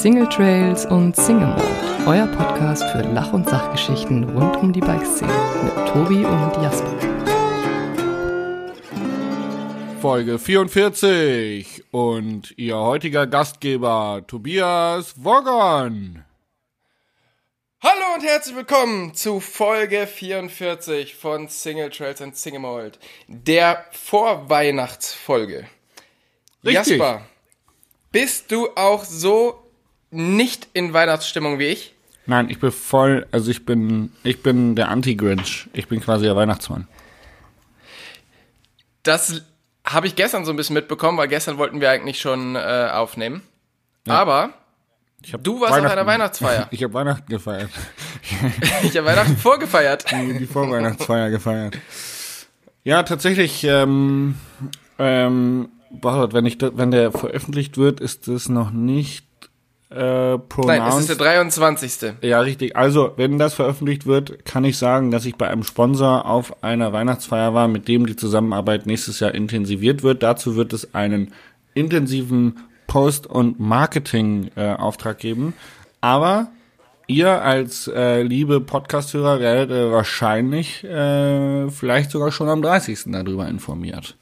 Single Trails und Single Mode, euer Podcast für Lach- und Sachgeschichten rund um die Bikeszene mit Tobi und Jasper. Folge 44 und ihr heutiger Gastgeber Tobias Woggon. Hallo und herzlich willkommen zu Folge 44 von Single Trails and Single Mold, der Vorweihnachtsfolge. Richtig. Jasper, bist du auch so nicht in Weihnachtsstimmung wie ich? Nein, ich bin voll, also ich bin, ich bin der Anti-Grinch. Ich bin quasi der Weihnachtsmann. Das habe ich gestern so ein bisschen mitbekommen, weil gestern wollten wir eigentlich schon äh, aufnehmen. Aber Ich hab Du warst auf einer Weihnachtsfeier. Ich habe Weihnachten gefeiert. ich habe Weihnachten vorgefeiert. Die, die Vorweihnachtsfeier gefeiert. Ja, tatsächlich, ähm, ähm, wenn ich, wenn der veröffentlicht wird, ist es noch nicht äh, pronounced. Nein, es ist der 23. Ja, richtig. Also, wenn das veröffentlicht wird, kann ich sagen, dass ich bei einem Sponsor auf einer Weihnachtsfeier war, mit dem die Zusammenarbeit nächstes Jahr intensiviert wird. Dazu wird es einen intensiven Post- und Marketing-Auftrag geben. Aber ihr als äh, liebe Podcast-Hörer werdet äh, wahrscheinlich äh, vielleicht sogar schon am 30. darüber informiert.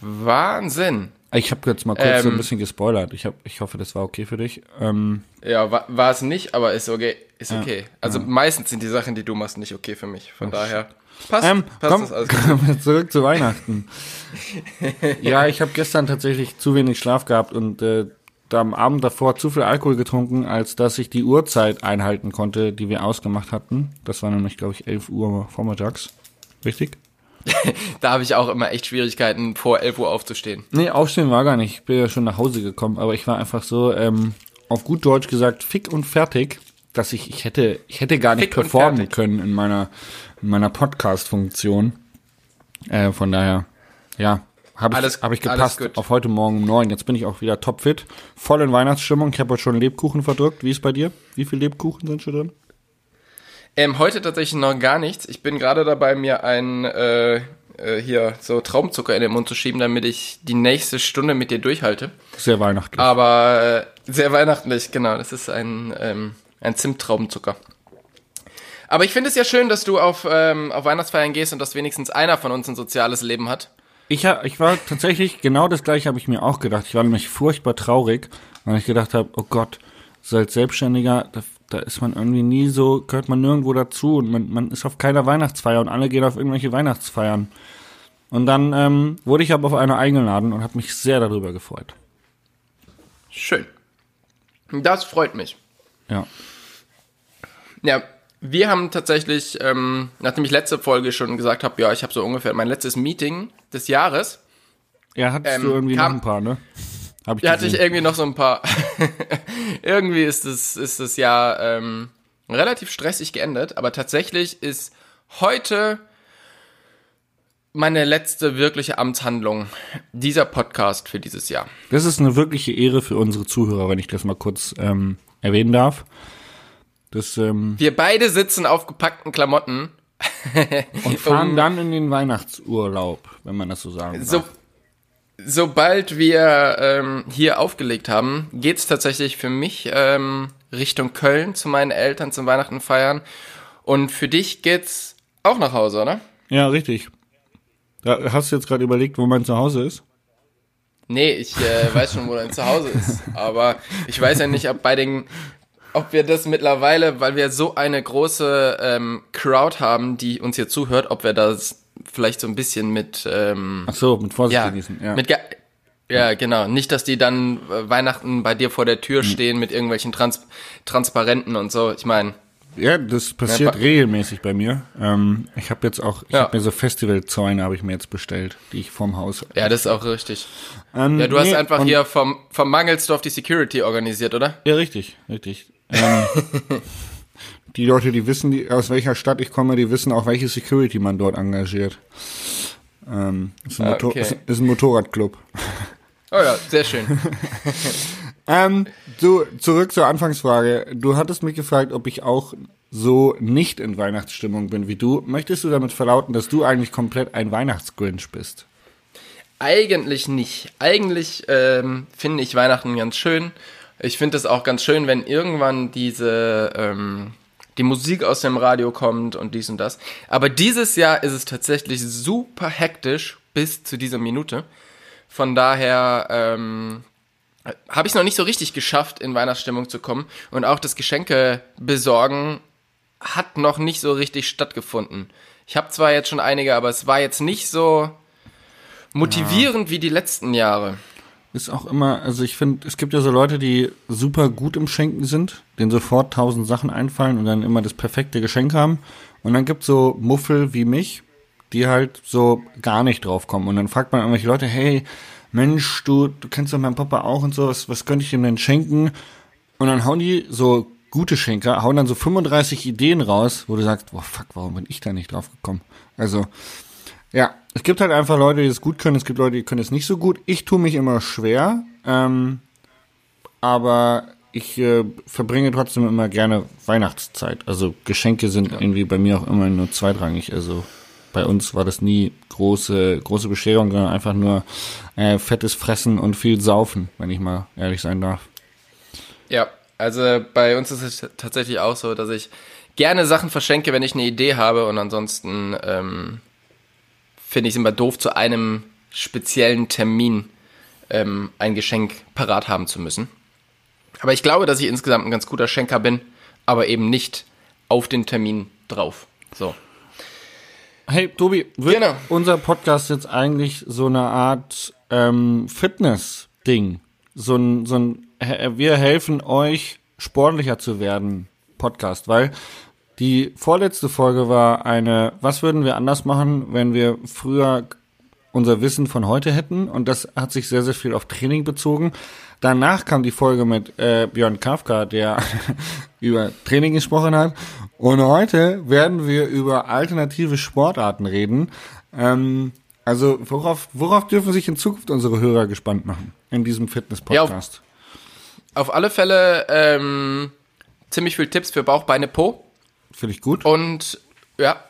Wahnsinn. Ich habe jetzt mal kurz so ein Ähm. bisschen gespoilert. Ich, hab, ich hoffe, das war okay für dich. Ähm, Ja, war, war es nicht, aber ist okay. Ist okay. Also meistens sind die Sachen, die du machst, nicht okay für mich. Von daher passt, Ähm, passt komm, alles. wir zurück zu Weihnachten. ja, ich habe gestern tatsächlich zu wenig Schlaf gehabt und äh, da am Abend davor zu viel Alkohol getrunken, als dass ich die Uhrzeit einhalten konnte, die wir ausgemacht hatten. Das war nämlich, glaube ich, 11 Uhr vormittags. Richtig? Da habe ich auch immer echt Schwierigkeiten, vor 11 Uhr aufzustehen. Nee, aufstehen war gar nicht. Ich bin ja schon nach Hause gekommen, aber ich war einfach so, ähm, auf gut Deutsch gesagt, fick und fertig, dass ich, ich hätte, ich hätte gar nicht Fick performen können in meiner, in meiner Podcast-Funktion. Äh, von daher, ja, habe ich, hab ich gepasst auf heute Morgen um neun. Jetzt bin ich auch wieder topfit, voll in Weihnachtsstimmung. Ich habe heute schon Lebkuchen verdrückt. Wie ist bei dir? Wie viele Lebkuchen sind schon drin? Ähm, heute tatsächlich noch gar nichts. Ich bin gerade dabei, mir ein äh, äh, hier so Traumzucker in den Mund zu schieben, damit ich die nächste Stunde mit dir durchhalte. Sehr weihnachtlich. Aber äh, sehr weihnachtlich, genau. Das ist ein, ähm, ein Zimttraubenzucker. Aber ich finde es ja schön, dass du auf, ähm, auf Weihnachtsfeiern gehst und dass wenigstens einer von uns ein soziales Leben hat. Ich, hab, ich war tatsächlich, genau das gleiche habe ich mir auch gedacht. Ich war nämlich furchtbar traurig, weil ich gedacht habe, oh Gott, so als Selbstständiger, da, ist man irgendwie nie so, gehört man nirgendwo dazu und man, man ist auf keiner Weihnachtsfeier und alle gehen auf irgendwelche Weihnachtsfeiern. Und dann ähm, wurde ich aber auf eine eingeladen und habe mich sehr darüber gefreut. Schön. Das freut mich. Ja. Ja, wir haben tatsächlich, ähm, nachdem ich letzte Folge schon gesagt habe, ja, ich habe so ungefähr mein letztes Meeting des Jahres, Ja, hattest Ähm, du irgendwie noch kam- ein paar, ne? Hab ich ja, hatte ich irgendwie noch so ein paar. irgendwie ist es ist das Jahr ähm, relativ stressig geendet, aber tatsächlich ist heute meine letzte wirkliche Amtshandlung dieser Podcast für dieses Jahr. Das ist eine wirkliche Ehre für unsere Zuhörer, wenn ich das mal kurz ähm, erwähnen darf. Das, ähm, Wir beide sitzen auf gepackten Klamotten. und fahren Um- dann in den Weihnachtsurlaub, wenn man das so sagen darf. So, sobald wir ähm, hier aufgelegt haben, geht's tatsächlich für mich ähm, Richtung Köln zu meinen Eltern zum Weihnachten feiern. Und für dich geht's auch nach Hause, oder? Ja, richtig. Da hast du jetzt gerade überlegt, wo mein Zuhause ist? Nee, ich äh, weiß schon, wo dein Zuhause ist. Aber ich weiß ja nicht, ob bei den, ob wir das mittlerweile, weil wir so eine große ähm, Crowd haben, die uns hier zuhört, ob wir das vielleicht so ein bisschen mit, ähm, Ach so, mit Vorsicht ja, genießen. Ja. mit, ja, genau. Nicht, dass die dann äh, Weihnachten bei dir vor der Tür stehen mit irgendwelchen Trans Transparenten und so. Ich meine, ja, das passiert Ja, regelmäßig bei mir. Ähm, ich habe jetzt auch, ich Ja. habe mir so Festivalzäune habe ich mir jetzt bestellt, die ich vorm Haus. ja, das ist auch richtig. Ähm, Ja, du hast nee, einfach und- hier vom, vom Mangelsdorf die Security organisiert, oder? Ja, richtig, richtig. Ähm, die Leute, die wissen, die, aus welcher Stadt ich komme, die wissen auch, welche Security man dort engagiert. Ähm, ist, ein Ah, okay. ist, ist ein Motorradclub. Oh ja, sehr schön. Ähm, du, zurück zur Anfangsfrage. Du hattest mich gefragt, ob ich auch so nicht in Weihnachtsstimmung bin wie du. Möchtest du damit verlauten, dass du eigentlich komplett ein Weihnachtsgrinch bist? Eigentlich nicht. Eigentlich ähm, finde ich Weihnachten ganz schön. Ich finde es auch ganz schön, wenn irgendwann diese ähm, die Musik aus dem Radio kommt und dies und das. Aber dieses Jahr ist es tatsächlich super hektisch bis zu dieser Minute. Von daher ähm, habe ich es noch nicht so richtig geschafft, in Weihnachtsstimmung zu kommen. Und auch das Geschenke besorgen hat noch nicht so richtig stattgefunden. Ich habe zwar jetzt schon einige, aber es war jetzt nicht so motivierend ja. wie die letzten Jahre. Ist auch immer, also ich finde, es gibt ja so Leute, die super gut im Schenken sind, denen sofort tausend Sachen einfallen und dann immer das perfekte Geschenk haben. Und dann gibt es so Muffel wie mich, die halt so gar nicht drauf kommen. Und dann fragt man irgendwelche Leute, hey, Mensch, du, du kennst doch meinen Papa auch und so, was, was könnte ich ihm denn schenken? Und dann hauen die so gute Schenker, hauen dann so 35 Ideen raus, wo du sagst, boah, fuck, warum bin ich da nicht drauf gekommen? Also, ja, es gibt halt einfach Leute, die es gut können, es gibt Leute, die können es nicht so gut. Ich tue mich immer schwer, ähm, aber ich äh, verbringe trotzdem immer gerne Weihnachtszeit. Also Geschenke sind ja. irgendwie bei mir auch immer nur zweitrangig. Also bei uns war das nie große, große Bescherung, sondern einfach nur äh, fettes Fressen und viel Saufen, wenn ich mal ehrlich sein darf. Ja, also bei uns ist es tatsächlich auch so, dass ich gerne Sachen verschenke, wenn ich eine Idee habe und ansonsten ähm, finde ich es immer doof, zu einem speziellen Termin ähm, ein Geschenk parat haben zu müssen. Aber ich glaube, dass ich insgesamt ein ganz guter Schenker bin, aber eben nicht auf den Termin drauf. So. Hey, Tobi, wird genau. unser Podcast jetzt eigentlich so eine Art ähm, Fitness-Ding? So ein, so ein, wir helfen euch, sportlicher zu werden Podcast, weil die vorletzte Folge war eine, was würden wir anders machen, wenn wir früher unser Wissen von heute hätten? Und das hat sich sehr, sehr viel auf Training bezogen. Danach kam die Folge mit äh, Björn Kafka, der über Training gesprochen hat. Und heute werden wir über alternative Sportarten reden. Ähm, also worauf, worauf dürfen sich in Zukunft unsere Hörer gespannt machen in diesem Fitness-Podcast? Ja, auf, auf, alle Fälle ähm, ziemlich viel Tipps für Bauch, Beine, Po. Finde ich gut. Und ja.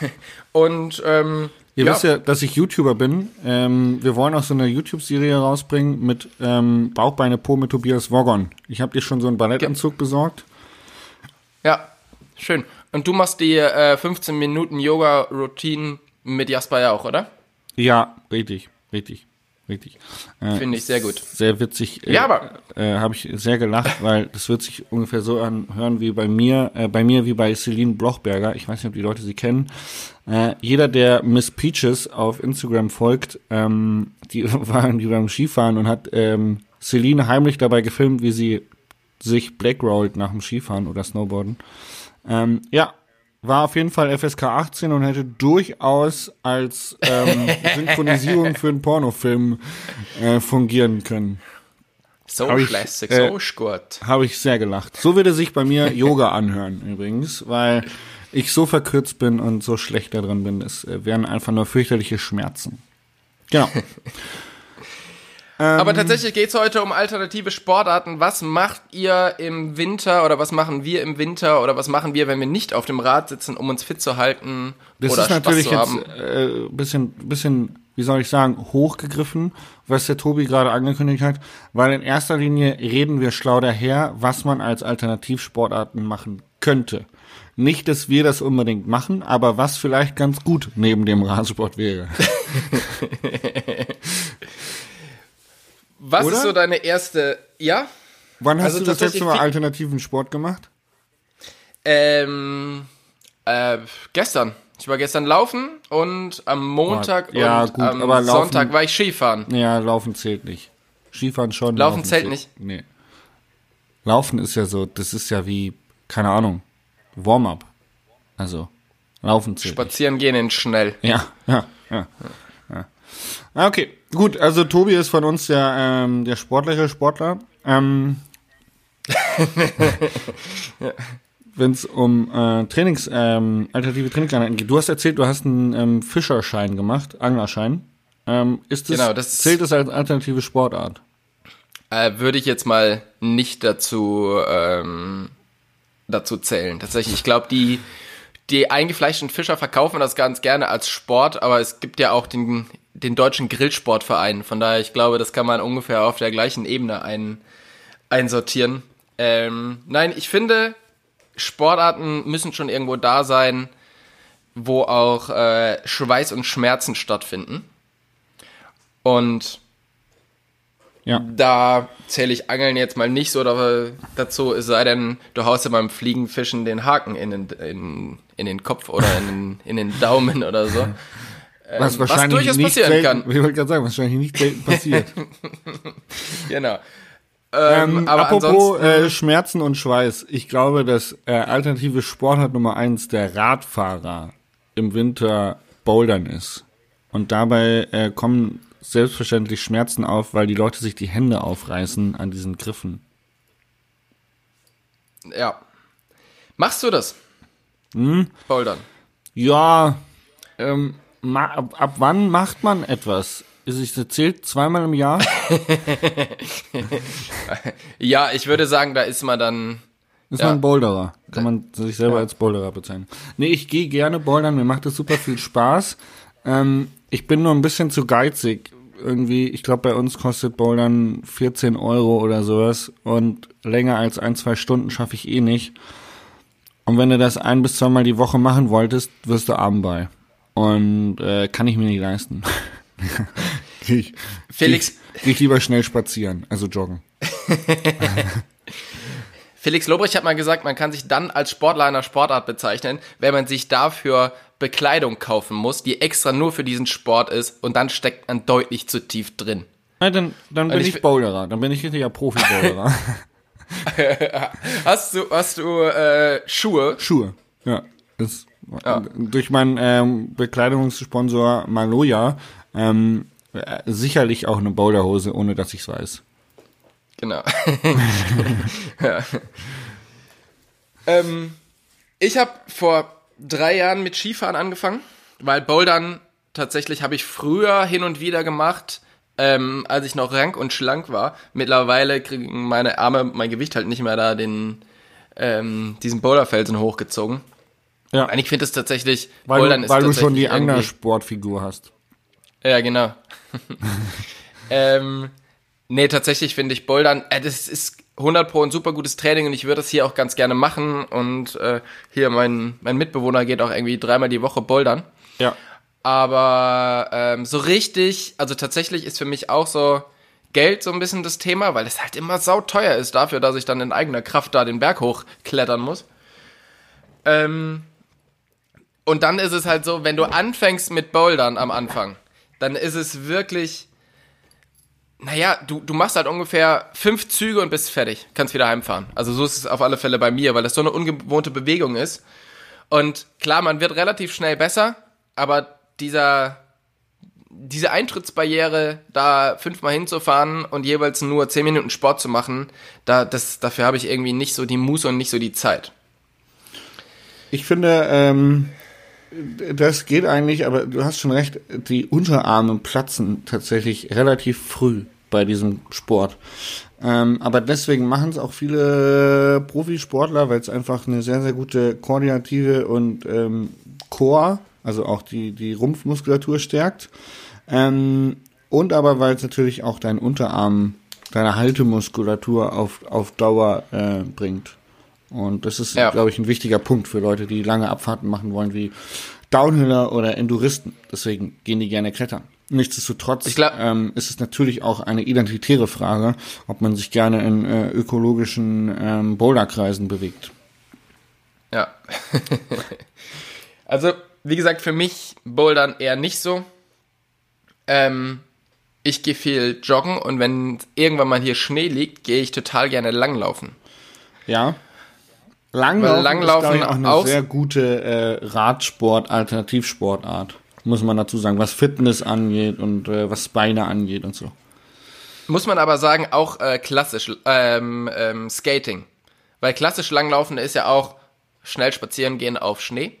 Und ähm, Ihr ja. wisst ja, dass ich YouTuber bin. Ähm, wir wollen auch so eine YouTube-Serie rausbringen mit ähm, Bauchbeine Po mit Tobias Woggon. Ich habe dir schon so einen Ballettanzug besorgt. Ja, schön. Und du machst die äh, 15 Minuten Yoga-Routine mit Jasper ja auch, oder? Ja, richtig, richtig richtig. Äh, Finde ich sehr gut. Sehr witzig. Äh, ja, aber äh, habe ich sehr gelacht, weil das wird sich ungefähr so anhören wie bei mir, äh, bei mir wie bei Celine Blochberger. Ich weiß nicht, ob die Leute sie kennen. Äh, jeder, der Miss Peaches auf Instagram folgt, ähm, die waren die beim Skifahren und hat ähm, Celine heimlich dabei gefilmt, wie sie sich blackrollt nach dem Skifahren oder Snowboarden. Ähm, ja, war auf jeden Fall FSK 18 und hätte durchaus als ähm, Synchronisierung für einen Pornofilm äh, fungieren können. So hab schlässig, äh, so gut. Habe ich sehr gelacht. So würde sich bei mir Yoga anhören übrigens, weil ich so verkürzt bin und so schlecht da drin bin. Es äh, wären einfach nur fürchterliche Schmerzen. Genau. Aber ähm, tatsächlich geht es heute um alternative Sportarten. Was macht ihr im Winter oder was machen wir im Winter oder was machen wir, wenn wir nicht auf dem Rad sitzen, um uns fit zu halten? Das oder ist natürlich Spaß zu jetzt äh, bisschen, bisschen, wie soll ich sagen, hochgegriffen, was der Tobi gerade angekündigt hat, weil in erster Linie reden wir schlau daher, was man als Alternativsportarten machen könnte. Nicht, dass wir das unbedingt machen, aber was vielleicht ganz gut neben dem Radsport wäre. Was Oder? ist so deine erste, ja? Wann hast also du das letzte Mal alternativen Sport gemacht? Ähm, äh, gestern. Ich war gestern laufen und am Montag ja, und gut, am laufen, Sonntag war ich Skifahren. Ja, laufen zählt nicht. Skifahren schon. Laufen, laufen zählt, zählt nicht. Nee. Laufen ist ja so, das ist ja wie, keine Ahnung, Warm-up. Also, laufen zählt. Spazieren nicht. gehen in schnell. Ja, ja, ja. ja. Okay, gut. Also Tobi ist von uns der, ähm, der sportliche Sportler. Ähm, Wenn es um äh, Trainings, ähm, alternative Trainingseinheiten geht. Du hast erzählt, du hast einen ähm, Fischerschein gemacht, Anglerschein. Ähm, ist das, genau, das zählt das als alternative Sportart? Äh, würde ich jetzt mal nicht dazu ähm, dazu zählen. Tatsächlich, ich glaube, die die eingefleischten Fischer verkaufen das ganz gerne als Sport, aber es gibt ja auch den den deutschen Grillsportverein. Von daher, ich glaube, das kann man ungefähr auf der gleichen Ebene ein, einsortieren. Ähm, nein, ich finde, Sportarten müssen schon irgendwo da sein, wo auch äh, Schweiß und Schmerzen stattfinden. Und Ja. da zähle ich Angeln jetzt mal nicht so dazu, es sei denn, du haust ja beim Fliegenfischen den Haken in den, in, in den Kopf oder in in den Daumen oder so. Was Ähm, wahrscheinlich durchaus nicht passieren selten, kann. Ich wollte gerade sagen, was wahrscheinlich nicht selten passiert. Genau. Ähm, Ähm, aber apropos äh, Schmerzen und Schweiß. Ich glaube, dass äh, alternative Sportart Nummer eins der Radfahrer im Winter Bouldern ist. Und dabei äh, kommen selbstverständlich Schmerzen auf, weil die Leute sich die Hände aufreißen an diesen Griffen. ja. Machst du das? Hm? Bouldern. Ja, ähm, ab, ab wann macht man etwas? Ist es zählt zweimal im Jahr? Ja, ich würde sagen, da ist man dann. Ist Ja. man Boulderer. Kann man sich selber Ja. als Boulderer bezeichnen. Nee, ich gehe gerne bouldern, mir macht das super viel Spaß. Ähm, ich bin nur ein bisschen zu geizig. Irgendwie, ich glaube, bei uns kostet Bouldern 14 Euro oder sowas. Und länger als ein, zwei Stunden schaffe ich eh nicht. Und wenn du das ein bis zweimal die Woche machen wolltest, wirst du arm bei. Und äh, kann ich mir nicht leisten. ich, Felix, ich, ich lieber schnell spazieren, also joggen. Felix Lobrecht hat mal gesagt, man kann sich dann als Sportler einer Sportart bezeichnen, wenn man sich dafür Bekleidung kaufen muss, die extra nur für diesen Sport ist und dann steckt man deutlich zu tief drin. Na, dann, dann bin ich ich, Boulderer. Dann bin ich richtiger Profi-Boulderer. Hast du, hast du äh, Schuhe? Schuhe. Ja. Das, Durch meinen ähm, Bekleidungssponsor Maloja ähm, äh, sicherlich auch eine Boulderhose, ohne dass ich es weiß. Genau. ja. ähm, ich habe vor drei Jahren mit Skifahren angefangen, weil Bouldern tatsächlich habe ich früher hin und wieder gemacht, ähm, als ich noch rank und schlank war. Mittlerweile kriegen meine Arme mein Gewicht halt nicht mehr da den ähm, diesen Boulderfelsen hochgezogen. Ja, Und ich finde es tatsächlich, weil, Bouldern du, ist weil du schon die irgendwie- Anglersportfigur hast. Ja, genau. ähm, nee, tatsächlich finde ich Bouldern, äh, das ist 100 pro ein super gutes Training und ich würde das hier auch ganz gerne machen und äh, hier mein, mein Mitbewohner geht auch irgendwie dreimal die Woche Bouldern. Ja. Aber ähm, so richtig, also tatsächlich ist für mich auch so Geld so ein bisschen das Thema, weil es halt immer sauteuer ist dafür, dass ich dann in eigener Kraft da den Berg hochklettern muss. Ähm, und dann ist es halt so, wenn du anfängst mit Bouldern am Anfang, dann ist es wirklich, naja, du, du machst halt ungefähr fünf Züge und bist fertig, kannst wieder heimfahren. Also so ist es auf alle Fälle bei mir, weil das so eine ungewohnte Bewegung ist. Und klar, man wird relativ schnell besser, aber dieser, diese Eintrittsbarriere, da fünfmal hinzufahren und jeweils nur zehn Minuten Sport zu machen, da, das, dafür habe ich irgendwie nicht so die Muße und nicht so die Zeit. Ich finde, ähm, das geht eigentlich, aber du hast schon recht, die Unterarme platzen tatsächlich relativ früh bei diesem Sport. Ähm, aber deswegen machen es auch viele Profisportler, weil es einfach eine sehr, sehr gute koordinative und ähm, Core, also auch die, die Rumpfmuskulatur stärkt. Ähm, und aber weil es natürlich auch deinen Unterarm, deine Haltemuskulatur auf, auf Dauer äh, bringt. Und das ist, Ja. glaube ich, ein wichtiger Punkt für Leute, die lange Abfahrten machen wollen, wie Downhiller oder Enduristen. Deswegen gehen die gerne klettern. Nichtsdestotrotz Ich glaub- ähm, ist es natürlich auch eine identitäre Frage, ob man sich gerne in äh, ökologischen ähm, Boulderkreisen bewegt. Ja. also, wie gesagt, für mich Bouldern eher nicht so. Ähm, ich gehe viel joggen und wenn irgendwann mal hier Schnee liegt, gehe ich total gerne langlaufen. Ja. Langlaufen, Langlaufen ist, ich, auch eine auch- sehr gute äh, Radsport, Alternativsportart. Muss man dazu sagen, was Fitness angeht und äh, was Beine angeht und so. Muss man aber sagen, auch äh, klassisch ähm, ähm, Skating. Weil klassisch Langlaufen ist ja auch schnell spazieren gehen auf Schnee.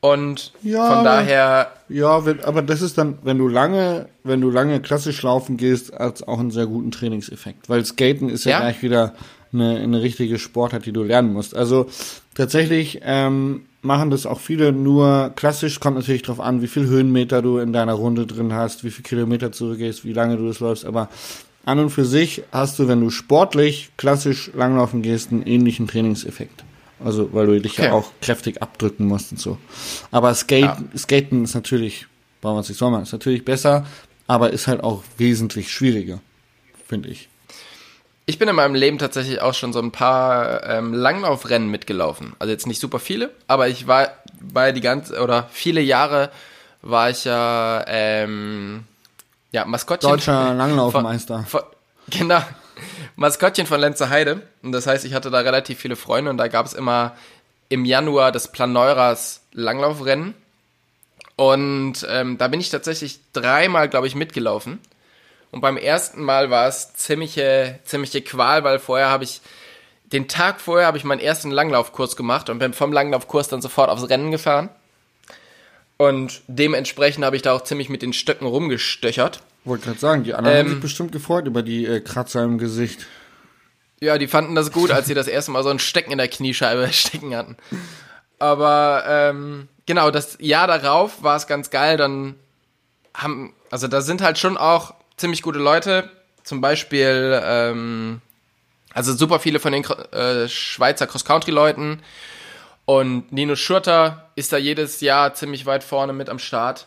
Und Ja, von daher, Ja, aber das ist dann, wenn du lange, wenn du lange klassisch laufen gehst, als auch einen sehr guten Trainingseffekt. Weil Skaten ist ja, Ja. gleich wieder eine, eine richtige Sportart, die du lernen musst. Also tatsächlich ähm, machen das auch viele nur klassisch, kommt natürlich drauf an, wie viel Höhenmeter du in deiner Runde drin hast, wie viel Kilometer zurückgehst, wie lange du das läufst, aber an und für sich hast du, wenn du sportlich klassisch langlaufen gehst, einen ähnlichen Trainingseffekt. Also, weil du dich Okay. ja auch kräftig abdrücken musst und so. Aber Skate, Skaten ist natürlich, brauchen wir uns nicht sagen, ist natürlich besser, aber ist halt auch wesentlich schwieriger, finde ich. Ich bin in meinem Leben tatsächlich auch schon so ein paar ähm, Langlaufrennen mitgelaufen. Also jetzt nicht super viele, aber ich war bei die ganze oder viele Jahre war ich ja ähm, ja Maskottchen Deutscher Langlaufmeister. Von, von, genau. Maskottchen von Lenzer Heide. Und das heißt, ich hatte da relativ viele Freunde und da gab es immer im Januar das Planeuras Langlaufrennen. Und ähm, da bin ich tatsächlich dreimal, glaube ich, mitgelaufen. Und beim ersten Mal war es ziemliche, ziemliche Qual, weil vorher habe ich, den Tag vorher habe ich meinen ersten Langlaufkurs gemacht und bin vom Langlaufkurs dann sofort aufs Rennen gefahren. Und dementsprechend habe ich da auch ziemlich mit den Stöcken rumgestöchert. Wollte gerade sagen, die anderen haben Ähm, sich bestimmt gefreut über die äh, Kratzer im Gesicht. Ja, die fanden das gut, als sie das erste Mal so ein Stecken in der Kniescheibe stecken hatten. Aber ähm, genau, das Jahr darauf war es ganz geil. Dann haben, also da sind halt schon auch ziemlich gute Leute. Zum Beispiel, ähm, also super viele von den äh, Schweizer Cross-Country-Leuten. Und Nino Schurter ist da jedes Jahr ziemlich weit vorne mit am Start.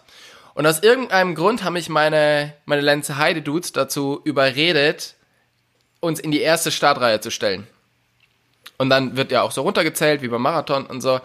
Und aus irgendeinem Grund haben mich meine, meine Lenze Heide Dudes dazu überredet, uns in die erste Startreihe zu stellen. Und dann wird ja auch so runtergezählt, wie beim Marathon und so.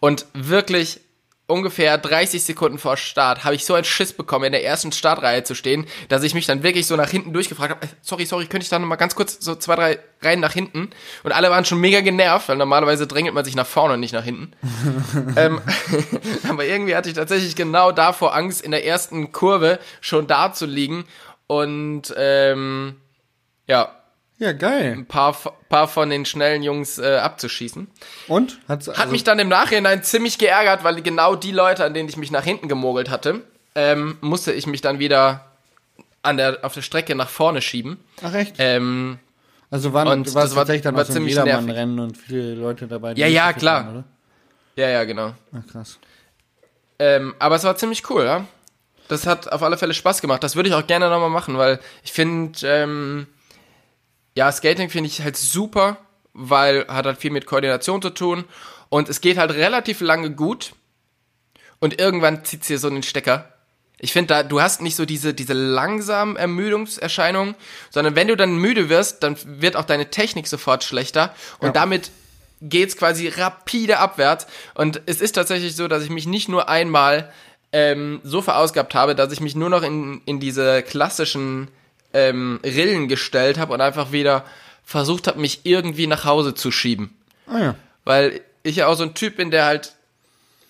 Und wirklich ungefähr 30 Sekunden vor Start habe ich so einen Schiss bekommen, in der ersten Startreihe zu stehen, dass ich mich dann wirklich so nach hinten durchgefragt habe, äh, sorry, sorry, könnte ich da nochmal ganz kurz so zwei, drei Reihen nach hinten? Und alle waren schon mega genervt, weil normalerweise drängelt man sich nach vorne und nicht nach hinten. ähm, aber irgendwie hatte ich tatsächlich genau davor Angst, in der ersten Kurve schon da zu liegen und ähm, ja, Ja, geil. ein paar, paar von den schnellen Jungs äh, abzuschießen. Und? Hat's, Hat also, mich dann im Nachhinein ziemlich geärgert, weil genau die Leute, an denen ich mich nach hinten gemogelt hatte, ähm, musste ich mich dann wieder an der, auf der Strecke nach vorne schieben. Ach echt? Ähm, also waren, und war- tatsächlich dann war so ein Jedermann-Rennen und viele Leute dabei. Ja, ja, klar. waren, ja, ja, genau. Ach, krass. Ähm, aber es war ziemlich cool, ja. Das hat auf alle Fälle Spaß gemacht. Das würde ich auch gerne nochmal machen, weil ich finde, ähm, ja, Skating finde ich halt super, weil hat halt viel mit Koordination zu tun und es geht halt relativ lange gut und irgendwann zieht dir so einen Stecker. Ich finde da, du hast nicht so diese, diese langsamen Ermüdungserscheinungen, sondern wenn du dann müde wirst, dann wird auch deine Technik sofort schlechter und Ja. damit geht's quasi rapide abwärts. Und es ist tatsächlich so, dass ich mich nicht nur einmal ähm, so verausgabt habe, dass ich mich nur noch in, in diese klassischen ähm, Rillen gestellt habe und einfach wieder versucht habe, mich irgendwie nach Hause zu schieben. Ah ja. Weil ich ja auch so ein Typ bin, der halt,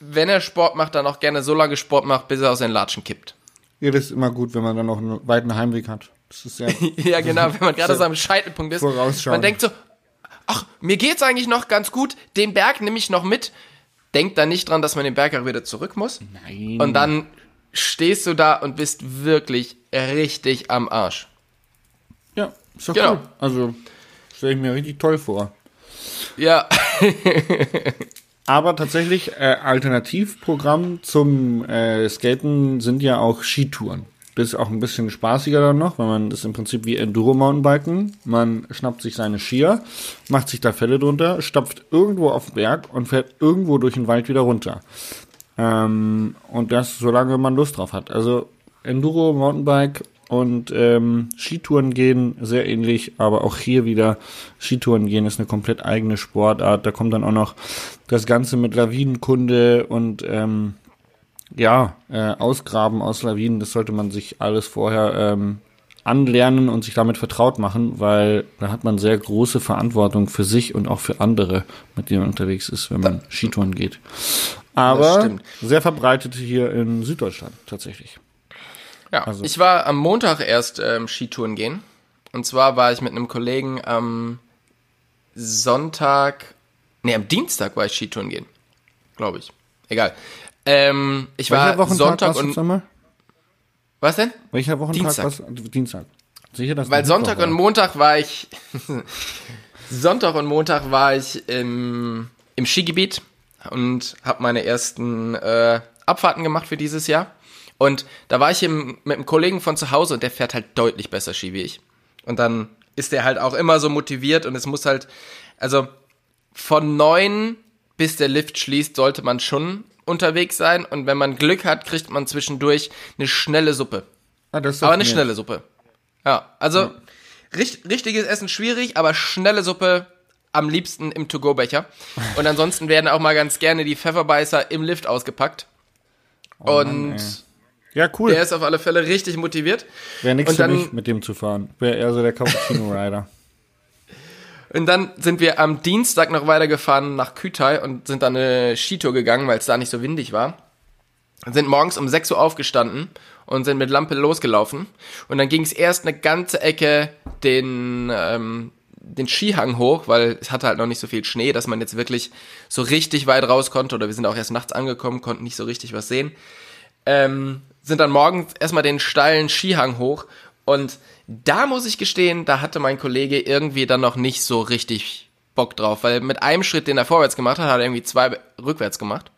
wenn er Sport macht, dann auch gerne so lange Sport macht, bis er aus den Latschen kippt. Ja, das ist immer gut, wenn man dann noch einen weiten Heimweg hat. Das ist sehr. ja, genau, wenn man gerade so am Scheitelpunkt ist. Man denkt so, ach, mir geht's eigentlich noch ganz gut, den Berg nehme ich noch mit. Denkt dann nicht dran, dass man den Berg auch wieder zurück muss. Nein. Und dann stehst du da und bist wirklich richtig am Arsch. Ja, ist doch Genau. cool. Also, stelle ich mir richtig toll vor. Ja, Aber tatsächlich, äh, Alternativprogramm zum äh, Skaten sind ja auch Skitouren. Das ist auch ein bisschen spaßiger dann noch, weil man das ist im Prinzip wie Enduro-Mountainbiken. Man schnappt sich seine Skier, macht sich da Fälle drunter, stapft irgendwo auf den Berg und fährt irgendwo durch den Wald wieder runter. Ähm, und das, solange man Lust drauf hat. Also Enduro, Mountainbike und ähm, Skitouren gehen sehr ähnlich, aber auch hier wieder Skitouren gehen ist eine komplett eigene Sportart. Da kommt dann auch noch das Ganze mit Lawinenkunde und ähm, ja, äh, Ausgraben aus Lawinen. Das sollte man sich alles vorher ähm, anlernen und sich damit vertraut machen, weil da hat man sehr große Verantwortung für sich und auch für andere, mit denen man unterwegs ist, wenn man Skitouren geht. Aber sehr verbreitet hier in Süddeutschland tatsächlich. Ja, Also- ich war am Montag erst ähm, Skitouren gehen. Und zwar war ich mit einem Kollegen am Sonntag, nee, am Dienstag war ich Skitouren gehen. Glaube ich. Egal. Ähm, ich war Welcher Wochentag Sonntag und. Was denn? Welcher Wochentag Dienstag. war's? Dienstag. Sicher, dass Weil Sonntag war. und Montag war ich. Sonntag und Montag war ich im, im Skigebiet und habe meine ersten äh, Abfahrten gemacht für dieses Jahr. Und da war ich im, mit einem Kollegen von zu Hause und der fährt halt deutlich besser Ski wie ich. Und dann ist der halt auch immer so motiviert und es muss halt, also von neun bis der Lift schließt, sollte man schon unterwegs sein. Und wenn man Glück hat, kriegt man zwischendurch eine schnelle Suppe. Ah, Aber eine nett. schnelle Suppe. Ja, also richt, richtiges Essen schwierig, aber schnelle Suppe am liebsten im To-Go-Becher. Und ansonsten werden auch mal ganz gerne die Pfefferbeißer im Lift ausgepackt. Oh und Ja, cool. der ist auf alle Fälle richtig motiviert. Wäre nichts für dann- mich, mit dem zu fahren. Wäre eher so der Cappuccino-Rider. Und dann sind wir am Dienstag noch weitergefahren nach Kütai und sind dann eine Skitour gegangen, weil es da nicht so windig war. Und sind morgens um 6 Uhr aufgestanden und sind mit Lampe losgelaufen. Und dann ging es erst eine ganze Ecke den, ähm, den Skihang hoch, weil es hatte halt noch nicht so viel Schnee, dass man jetzt wirklich so richtig weit raus konnte. Oder wir sind auch erst nachts angekommen, konnten nicht so richtig was sehen. Ähm, sind dann morgens erstmal den steilen Skihang hoch. Und da muss ich gestehen, da hatte mein Kollege irgendwie dann noch nicht so richtig Bock drauf, weil mit einem Schritt, den er vorwärts gemacht hat, hat er irgendwie zwei rückwärts gemacht.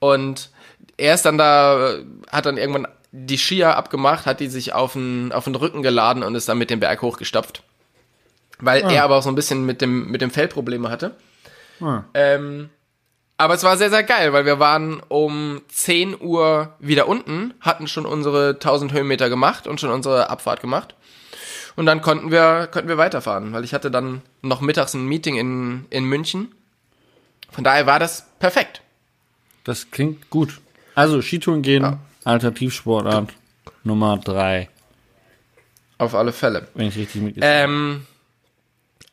Und er ist dann da, hat dann irgendwann die Skier abgemacht, hat die sich auf den, auf den Rücken geladen und ist dann mit dem Berg hochgestapft. Weil er aber auch so ein bisschen mit dem, mit dem Fell Probleme hatte. Ah. Ähm, aber es war sehr, sehr geil, weil wir waren um 10 Uhr wieder unten, hatten schon unsere 1000 Höhenmeter gemacht und schon unsere Abfahrt gemacht. Und dann konnten wir, konnten wir weiterfahren, weil ich hatte dann noch mittags ein Meeting in, in München. Von daher war das perfekt. Das klingt gut. Also, Skitouren gehen, Ja. Alternativsportart Nummer drei, Auf alle Fälle. wenn ich richtig mitgezählt habe. Ähm,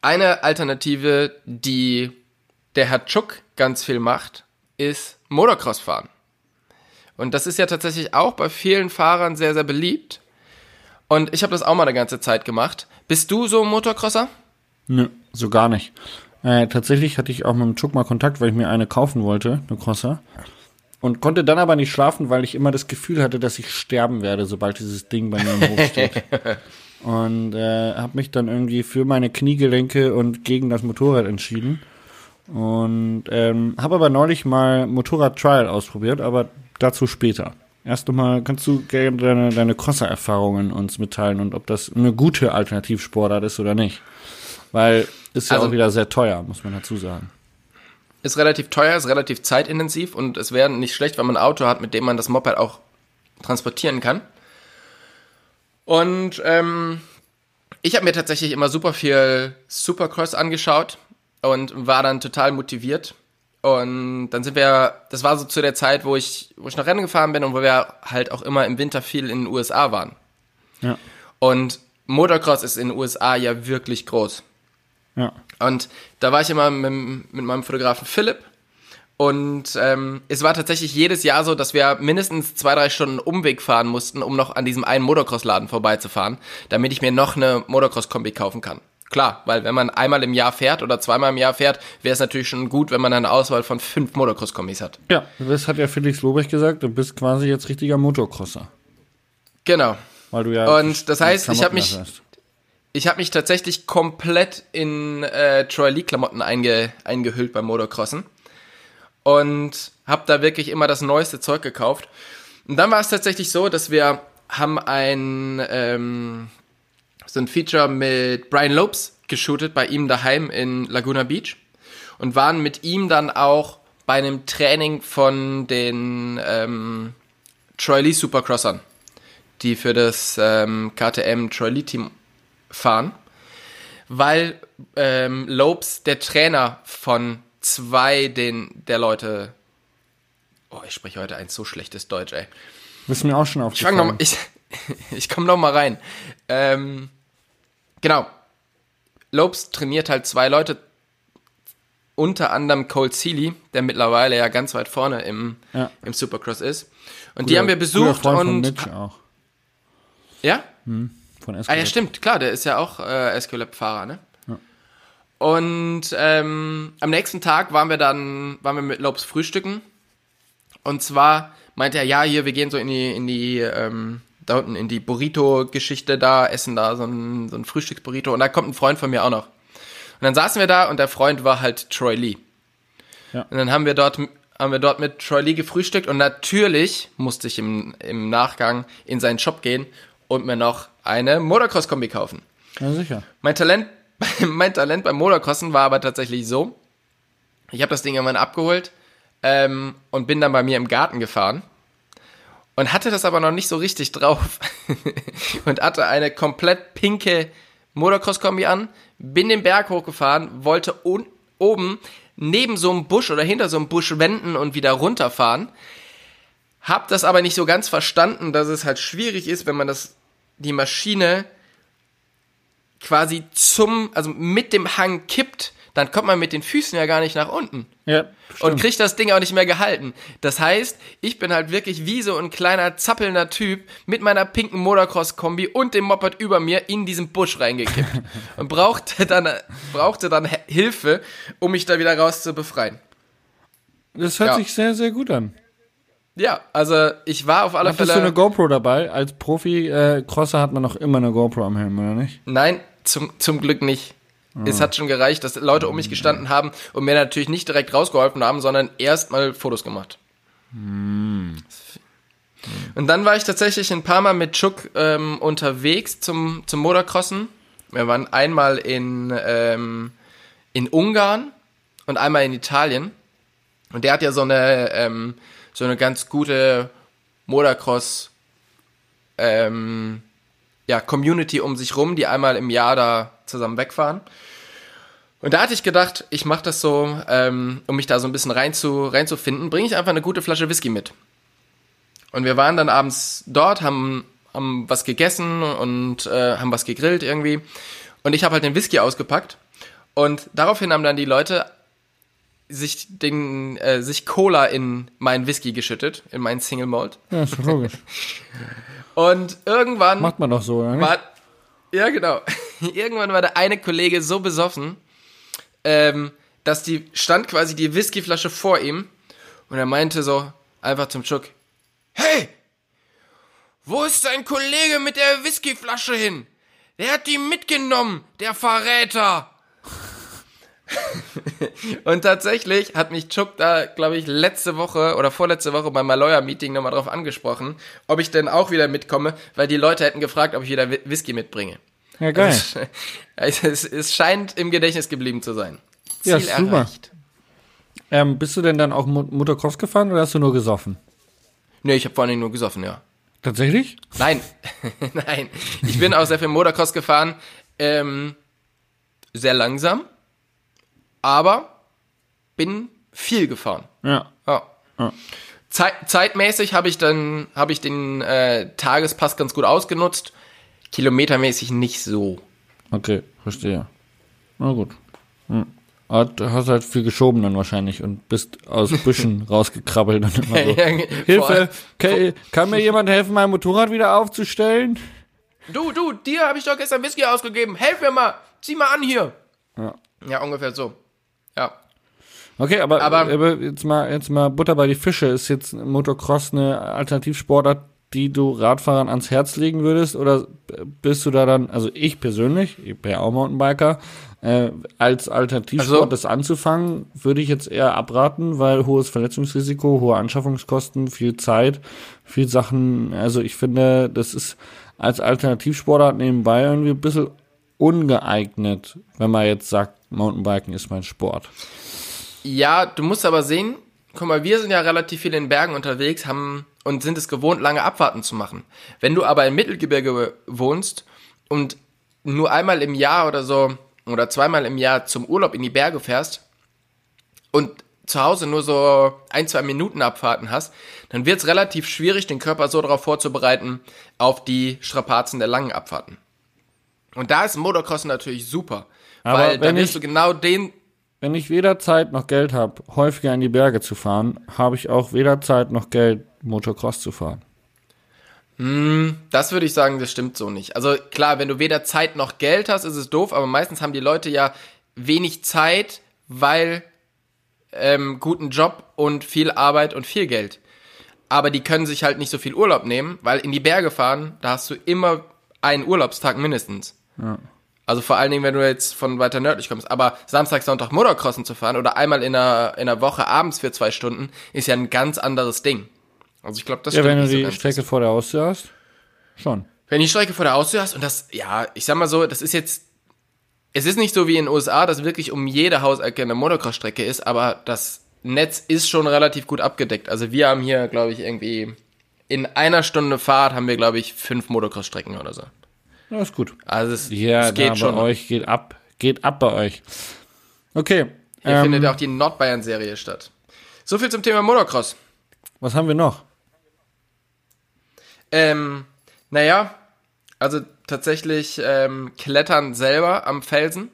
eine Alternative, die der Herr Tschuck ganz viel macht, ist Motocross fahren. Und das ist ja tatsächlich auch bei vielen Fahrern sehr, sehr beliebt. Und ich habe das auch mal eine ganze Zeit gemacht. Bist du so ein Motocrosser? Nö, so gar nicht. Äh, tatsächlich hatte ich auch mit dem Chuck mal Kontakt, weil ich mir eine kaufen wollte, eine Crosser. Und konnte dann aber nicht schlafen, weil ich immer das Gefühl hatte, dass ich sterben werde, sobald dieses Ding bei mir im Hof steht. und äh, habe mich dann irgendwie für meine Kniegelenke und gegen das Motorrad entschieden. Und ähm, habe aber neulich mal Motorrad-Trial ausprobiert, aber dazu später. Erst nochmal, kannst du gerne deine, deine Crosser-Erfahrungen uns mitteilen und ob das eine gute Alternativsportart ist oder nicht? Weil ist ja Also- auch wieder sehr teuer, muss man dazu sagen. Ist relativ teuer, ist relativ zeitintensiv und es wäre nicht schlecht, wenn man ein Auto hat, mit dem man das Moped auch transportieren kann. Und ähm, ich habe mir tatsächlich immer super viel Supercross angeschaut und war dann total motiviert. Und dann sind wir, das war so zu der Zeit, wo ich, wo ich noch Rennen gefahren bin und wo wir halt auch immer im Winter viel in den USA waren. Ja, Und Motocross ist in den USA ja wirklich groß. ja. Und da war ich immer mit, mit meinem Fotografen Philipp. Und ähm, es war tatsächlich jedes Jahr so, dass wir mindestens zwei, drei Stunden Umweg fahren mussten, um noch an diesem einen Motocross-Laden vorbeizufahren, damit ich mir noch eine Motocross-Kombi kaufen kann. Klar, weil wenn man einmal im Jahr fährt oder zweimal im Jahr fährt, wäre es natürlich schon gut, wenn man eine Auswahl von fünf Motocross-Kombis hat. Ja, das hat ja Felix Lobrecht gesagt, du bist quasi jetzt richtiger Motocrosser. Genau. Weil du ja. Und das heißt, ich hab Klamotten mich- hast. Ich habe mich tatsächlich komplett in äh, Troy Lee Klamotten einge eingehüllt beim Motocrossen und habe da wirklich immer das neueste Zeug gekauft. Und dann war es tatsächlich so, dass wir haben ein ähm, so ein Feature mit Brian Lopes geshootet bei ihm daheim in Laguna Beach und waren mit ihm dann auch bei einem Training von den ähm, Troy Lee Supercrossern, die für das ähm, KTM Troy Lee Team fahren, weil ähm, Lopes der Trainer von zwei den der Leute. Oh, ich spreche heute ein so schlechtes Deutsch, ey. Das ist mir auch schon Ich fang noch, aufgefallen. ich, ich komme noch mal rein. Ähm, genau. Lopes trainiert halt zwei Leute, unter anderem Cole Seeley, der mittlerweile ja ganz weit vorne im, Ja. im Supercross ist. Und die haben wir besucht Freund von und Mitch auch. ja, Von Ah ja, stimmt, klar, der ist ja auch äh, Escolab-Fahrer, ne? Und ähm, am nächsten Tag waren wir dann, waren wir mit Lopes frühstücken. Und zwar meinte er, ja, hier, wir gehen so in die, in die, ähm, da unten in die Burrito-Geschichte da, essen da so ein, so ein Frühstücksburrito. Und da kommt ein Freund von mir auch noch. Und dann saßen wir da und der Freund war halt Troy Lee. Ja. Und dann haben wir dort, haben wir dort mit Troy Lee gefrühstückt und natürlich musste ich im, im Nachgang in seinen Shop gehen und mir noch eine Motocross-Kombi kaufen. Ja, sicher. Mein Talent, mein Talent beim Motocrossen war aber tatsächlich so. Ich habe das Ding irgendwann abgeholt ähm, und bin dann bei mir im Garten gefahren und hatte das aber noch nicht so richtig drauf und hatte eine komplett pinke Motocross-Kombi an, bin den Berg hochgefahren, wollte oben neben so einem Busch oder hinter so einem Busch wenden und wieder runterfahren. Hab das aber nicht so ganz verstanden, dass es halt schwierig ist, wenn man das die Maschine quasi zum also mit dem Hang kippt, dann kommt man mit den Füßen ja gar nicht nach unten. Ja. Und kriegt das Ding auch nicht mehr gehalten. Das heißt, ich bin halt wirklich wie so ein kleiner zappelnder Typ mit meiner pinken Motocross-Kombi und dem Moped über mir in diesen Busch reingekippt. und brauchte dann, brauchte dann Hilfe, um mich da wieder raus zu befreien. Das hört Ja. sich sehr, sehr gut an. Ja, also ich war auf alle Hattest Fälle. du eine GoPro dabei? Als Profi-Crosser hat man noch immer eine GoPro am Helm, oder nicht? Nein, zum, zum Glück nicht. Es hat schon gereicht, dass Leute um mich gestanden haben und mir natürlich nicht direkt rausgeholfen haben, sondern erst mal Fotos gemacht. Und dann war ich tatsächlich ein paar Mal mit Chuck ähm, unterwegs zum, zum Motocrossen. Wir waren einmal in, ähm, in Ungarn und einmal in Italien. Und der hat ja so eine, ähm, so eine ganz gute Motocross ähm, ja, Community um sich rum, die einmal im Jahr da zusammen wegfahren. Und da hatte ich gedacht, ich mache das so, ähm, um mich da so ein bisschen rein zu, reinzufinden, bringe ich einfach eine gute Flasche Whisky mit. Und wir waren dann abends dort, haben, haben was gegessen und äh, haben was gegrillt irgendwie. Und ich habe halt den Whisky ausgepackt. Und daraufhin haben dann die Leute sich den äh, sich Cola in meinen Whisky geschüttet, in meinen Single Malt. Ja, ist doch logisch. Und irgendwann Macht man doch so, oder war, ja, genau. Irgendwann war der eine Kollege so besoffen, ähm, dass die stand quasi die Whiskyflasche vor ihm und er meinte so einfach zum Chuck: Hey, wo ist dein Kollege mit der Whiskyflasche hin? Der hat die mitgenommen, der Verräter. Und tatsächlich hat mich Chuck da, glaube ich, letzte Woche oder vorletzte Woche beim Maloya-Meeting nochmal drauf angesprochen, ob ich denn auch wieder mitkomme, weil die Leute hätten gefragt, ob ich wieder Whi- Whisky mitbringe. Ja, geil. Also, es, es scheint im Gedächtnis geblieben zu sein. Ziel Ja, super. erreicht. Ähm, bist du denn dann auch Mo- Motocross gefahren oder hast du nur gesoffen? Nee, ich habe vor allem nur gesoffen, ja. Tatsächlich? Nein, nein. Ich bin auch sehr viel Motocross gefahren. Ähm, sehr langsam, aber bin viel gefahren. Ja. Ja. Ja. Zeit, zeitmäßig habe ich dann habe ich den äh, Tagespass ganz gut ausgenutzt. Kilometermäßig nicht so. Okay, verstehe. Na gut. Hm. Du hast halt viel geschoben dann wahrscheinlich und bist aus Büschen rausgekrabbelt und immer so. Vor Hilfe! Kann, kann mir jemand helfen, mein Motorrad wieder aufzustellen? Du, du, dir habe ich doch gestern Whisky ausgegeben. Helf mir mal. Zieh mal an hier. Ja. Ja, ungefähr so. Ja. Okay, aber, Aber- jetzt mal jetzt mal Butter bei die Fische. Ist jetzt Motocross eine Alternativsportart, die du Radfahrern ans Herz legen würdest? Oder bist du da dann, also ich persönlich, ich bin ja auch Mountainbiker, äh, als Alternativsport Also- das anzufangen, würde ich jetzt eher abraten, weil hohes Verletzungsrisiko, hohe Anschaffungskosten, viel Zeit, viel Sachen. Also ich finde, das ist als Alternativsportart nebenbei irgendwie ein bisschen ungeeignet, wenn man jetzt sagt, Mountainbiken ist mein Sport. Ja, du musst aber sehen, guck mal, wir sind ja relativ viel in Bergen unterwegs, haben und sind es gewohnt, lange Abfahrten zu machen. Wenn du aber im Mittelgebirge wohnst und nur einmal im Jahr oder so oder zweimal im Jahr zum Urlaub in die Berge fährst und zu Hause nur so ein, zwei Minuten Abfahrten hast, dann wird es relativ schwierig, den Körper so darauf vorzubereiten, auf die Strapazen der langen Abfahrten. Und da ist Motocross natürlich super, Aber weil da wenn wirst ich- du genau den Wenn ich weder Zeit noch Geld habe, häufiger in die Berge zu fahren, habe ich auch weder Zeit noch Geld, Motocross zu fahren. Das würde ich sagen, das stimmt so nicht. Also klar, wenn du weder Zeit noch Geld hast, ist es doof, aber meistens haben die Leute ja wenig Zeit, weil ähm, guten Job und viel Arbeit und viel Geld. Aber die können sich halt nicht so viel Urlaub nehmen, weil in die Berge fahren, da hast du immer einen Urlaubstag mindestens. Also vor allen Dingen, wenn du jetzt von weiter nördlich kommst. Aber Samstag, Sonntag Motocrossen zu fahren oder einmal in einer, in einer Woche abends für zwei Stunden, ist ja ein ganz anderes Ding. Also ich glaube, das Ja, wenn du so die. Strecke vor der Haustür hast, schon. Wenn die Strecke vor der Haustür hast und das, ja, ich sag mal so, das ist jetzt, es ist nicht so wie in den USA, dass wirklich um jede Hausecke eine Motocross-Strecke ist, aber das Netz ist schon relativ gut abgedeckt. Also wir haben hier, glaube ich, irgendwie in einer Stunde Fahrt haben wir, glaube ich, fünf Motocross-Strecken oder so. Ja, ist gut. Also es, Ja, es geht da schon. bei euch geht ab. Geht ab bei euch. Okay. Hier ähm, findet auch die Nordbayern-Serie statt. So viel zum Thema Motocross. was haben wir noch? Ähm, naja, also tatsächlich ähm, Klettern selber am Felsen.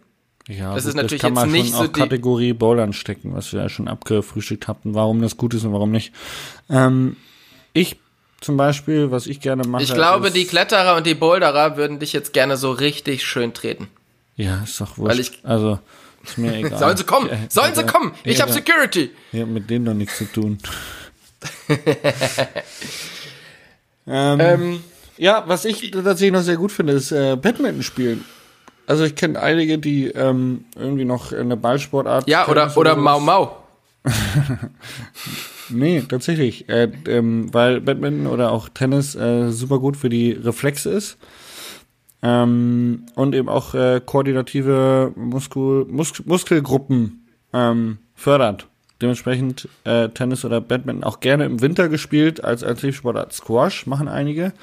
Ja, Das gut, ist natürlich kann man jetzt nicht schon so auch Kategorie Bouldern stecken, was wir ja schon abgefrühstückt hatten, warum das gut ist und warum nicht. Ähm, ich zum Beispiel, was ich gerne mache. Ich glaube, die Kletterer und die Boulderer würden dich jetzt gerne so richtig schön treten. Ja, ist doch wurscht. Weil ich- also, ist mir egal. Sollen sie kommen? Sollen sie kommen? Ich ja, hab Security. Ja, mit denen doch nichts zu tun. ähm, Ähm, ja, was ich tatsächlich noch sehr gut finde, ist äh, Badminton spielen. Also ich kenne einige, die ähm, irgendwie noch eine Ballsportart. ja, oder, oder Mau Mau. Nee, tatsächlich. Äh, ähm, weil Badminton oder auch Tennis äh, super gut für die Reflexe ist. Ähm, und eben auch äh, koordinative Muskul Mus Muskelgruppen ähm, fördert. Dementsprechend äh, Tennis oder Badminton auch gerne im Winter gespielt als Alternativsportart Squash, machen einige.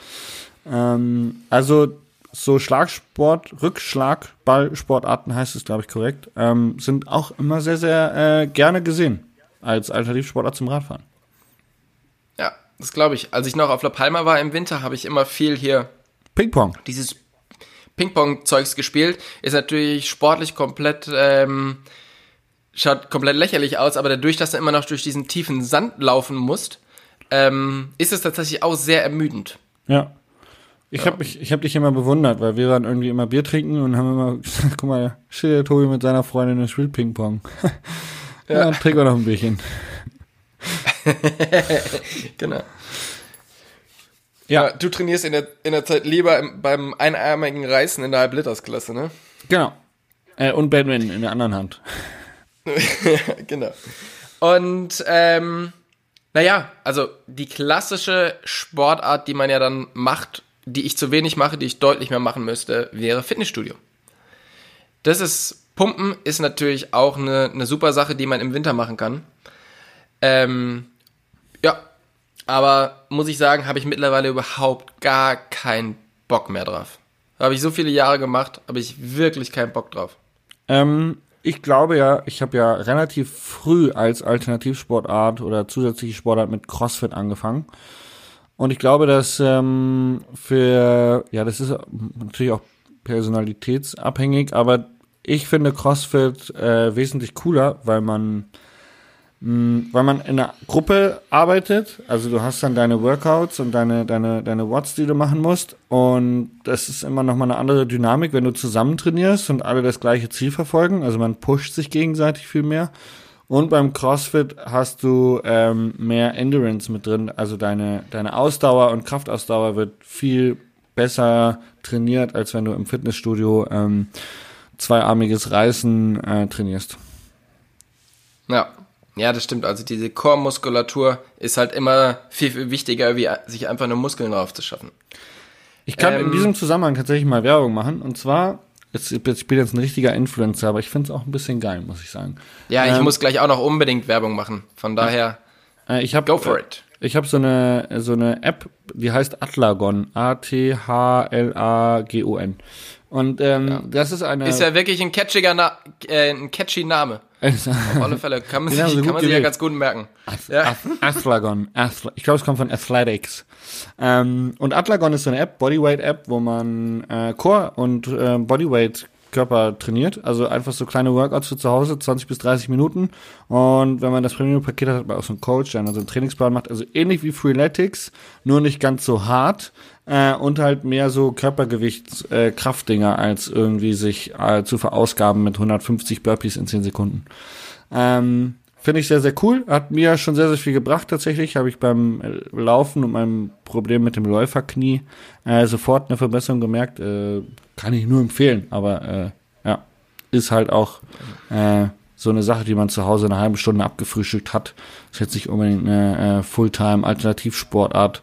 Ähm, also so Schlagsport, Rückschlagballsportarten heißt es, glaube ich, korrekt, ähm, sind auch immer sehr, sehr äh, gerne gesehen als Alternativsportart zum Radfahren. Ja, das glaube ich. Als ich noch auf La Palma war im Winter, habe ich immer viel hier Ping-Pong. dieses Ping-Pong-Zeugs gespielt. Ist natürlich sportlich komplett, ähm, schaut komplett lächerlich aus, aber dadurch, dass du immer noch durch diesen tiefen Sand laufen musst, ähm, ist es tatsächlich auch sehr ermüdend. Ja. Ich hab mich, ich hab dich immer bewundert, weil wir waren irgendwie immer Bier trinken und haben immer gesagt, guck mal, steht der Tobi mit seiner Freundin und spielt Ping-Pong. ja, dann trinken wir noch ein Bierchen. Genau. Ja, du trainierst in der, in der Zeit lieber im, beim einarmigen Reißen in der Halblitersklasse, ne? Genau. Äh, und Badminton in der anderen Hand. genau. Und ähm, naja, also die klassische Sportart, die man ja dann macht, die ich zu wenig mache, die ich deutlich mehr machen müsste, wäre Fitnessstudio. Das ist, Pumpen ist natürlich auch eine, eine super Sache, die man im Winter machen kann. Ähm, ja, aber muss ich sagen, habe ich mittlerweile überhaupt gar keinen Bock mehr drauf. Habe ich so viele Jahre gemacht, habe ich wirklich keinen Bock drauf. Ähm, ich glaube ja, ich habe ja relativ früh als Alternativsportart oder zusätzliche Sportart mit CrossFit angefangen. Und ich glaube, dass ähm, für, ja, das ist natürlich auch personalitätsabhängig, aber ich finde CrossFit äh, wesentlich cooler, weil man mh, weil man in einer Gruppe arbeitet, also du hast dann deine Workouts und deine, deine, deine Watts, die du machen musst. Und das ist immer nochmal eine andere Dynamik, wenn du zusammen trainierst und alle das gleiche Ziel verfolgen. Also man pusht sich gegenseitig viel mehr. Und beim CrossFit hast du ähm, mehr Endurance mit drin. Also deine, deine Ausdauer und Kraftausdauer wird viel besser trainiert, als wenn du im Fitnessstudio ähm, zweiarmiges Reißen äh, trainierst. Ja. Ja, das stimmt. Also diese Core-Muskulatur ist halt immer viel, viel wichtiger, wie sich einfach nur Muskeln drauf zu schaffen. Ich kann in Ähm, diesem Zusammenhang tatsächlich mal Werbung machen. Und zwar, jetzt, ich bin jetzt ein richtiger Influencer, aber ich finde es auch ein bisschen geil, muss ich sagen. Ja, ich Ähm, muss gleich auch noch unbedingt Werbung machen. Von daher, Äh, ich hab, go for it. Ich habe so eine so eine App, die heißt Atlagon, A T H L A G O N. Und ähm, das ist eine Ist ja wirklich ein catchiger Na äh, ein catchy Name. Auf alle Fälle. Kann man sich, sie kann gut man sich ja ganz gut merken. Ja. Ath- Athlagon. Athla ich glaube, es kommt von Athletics. Ähm, und Atlagon ist so eine App, Bodyweight-App, wo man äh, Core und äh, Bodyweight Körper trainiert. Also einfach so kleine Workouts für zu Hause, 20 bis 30 Minuten. Und wenn man das Premium-Paket hat, hat man auch so einen Coach, der dann so einen Trainingsplan macht. Also ähnlich wie Freeletics, nur nicht ganz so hart. Äh, und halt mehr so Körpergewichts äh, Kraftdinger, als irgendwie sich äh, zu verausgaben mit 150 Burpees in 10 Sekunden. Ähm, Finde ich sehr, sehr cool. Hat mir schon sehr, sehr viel gebracht tatsächlich. Habe ich beim äh, Laufen und meinem Problem mit dem Läuferknie äh, sofort eine Verbesserung gemerkt. Äh, kann ich nur empfehlen. Aber äh, ja, ist halt auch äh, so eine Sache, die man zu Hause eine halbe Stunde abgefrühstückt hat. Ist jetzt nicht unbedingt eine äh, Fulltime-Alternativsportart.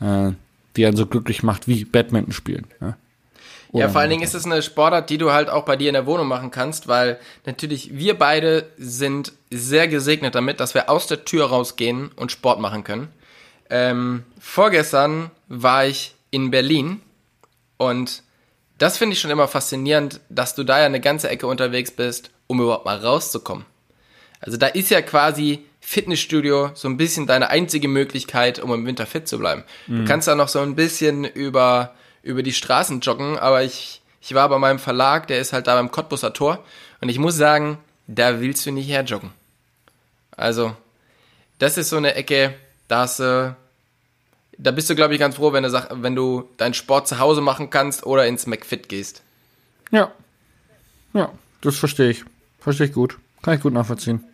Äh, die einen so glücklich macht wie Badminton spielen. Ja, ja vor allen Dingen ist es eine Sportart, die du halt auch bei dir in der Wohnung machen kannst, weil natürlich wir beide sind sehr gesegnet damit, dass wir aus der Tür rausgehen und Sport machen können. Ähm, vorgestern war ich in Berlin und das finde ich schon immer faszinierend, dass du da ja eine ganze Ecke unterwegs bist, um überhaupt mal rauszukommen. Also da ist ja quasi Fitnessstudio so ein bisschen deine einzige Möglichkeit, um im Winter fit zu bleiben. Mhm. Du kannst da noch so ein bisschen über, über die Straßen joggen, aber ich, ich war bei meinem Verlag, der ist halt da beim Cottbusser Tor und ich muss sagen, da willst du nicht herjoggen. Also, das ist so eine Ecke, da hast du, da bist du, glaube ich, ganz froh, wenn du, wenn du deinen Sport zu Hause machen kannst oder ins McFit gehst. Ja. Ja, das verstehe ich. Verstehe ich gut. Kann ich gut nachvollziehen.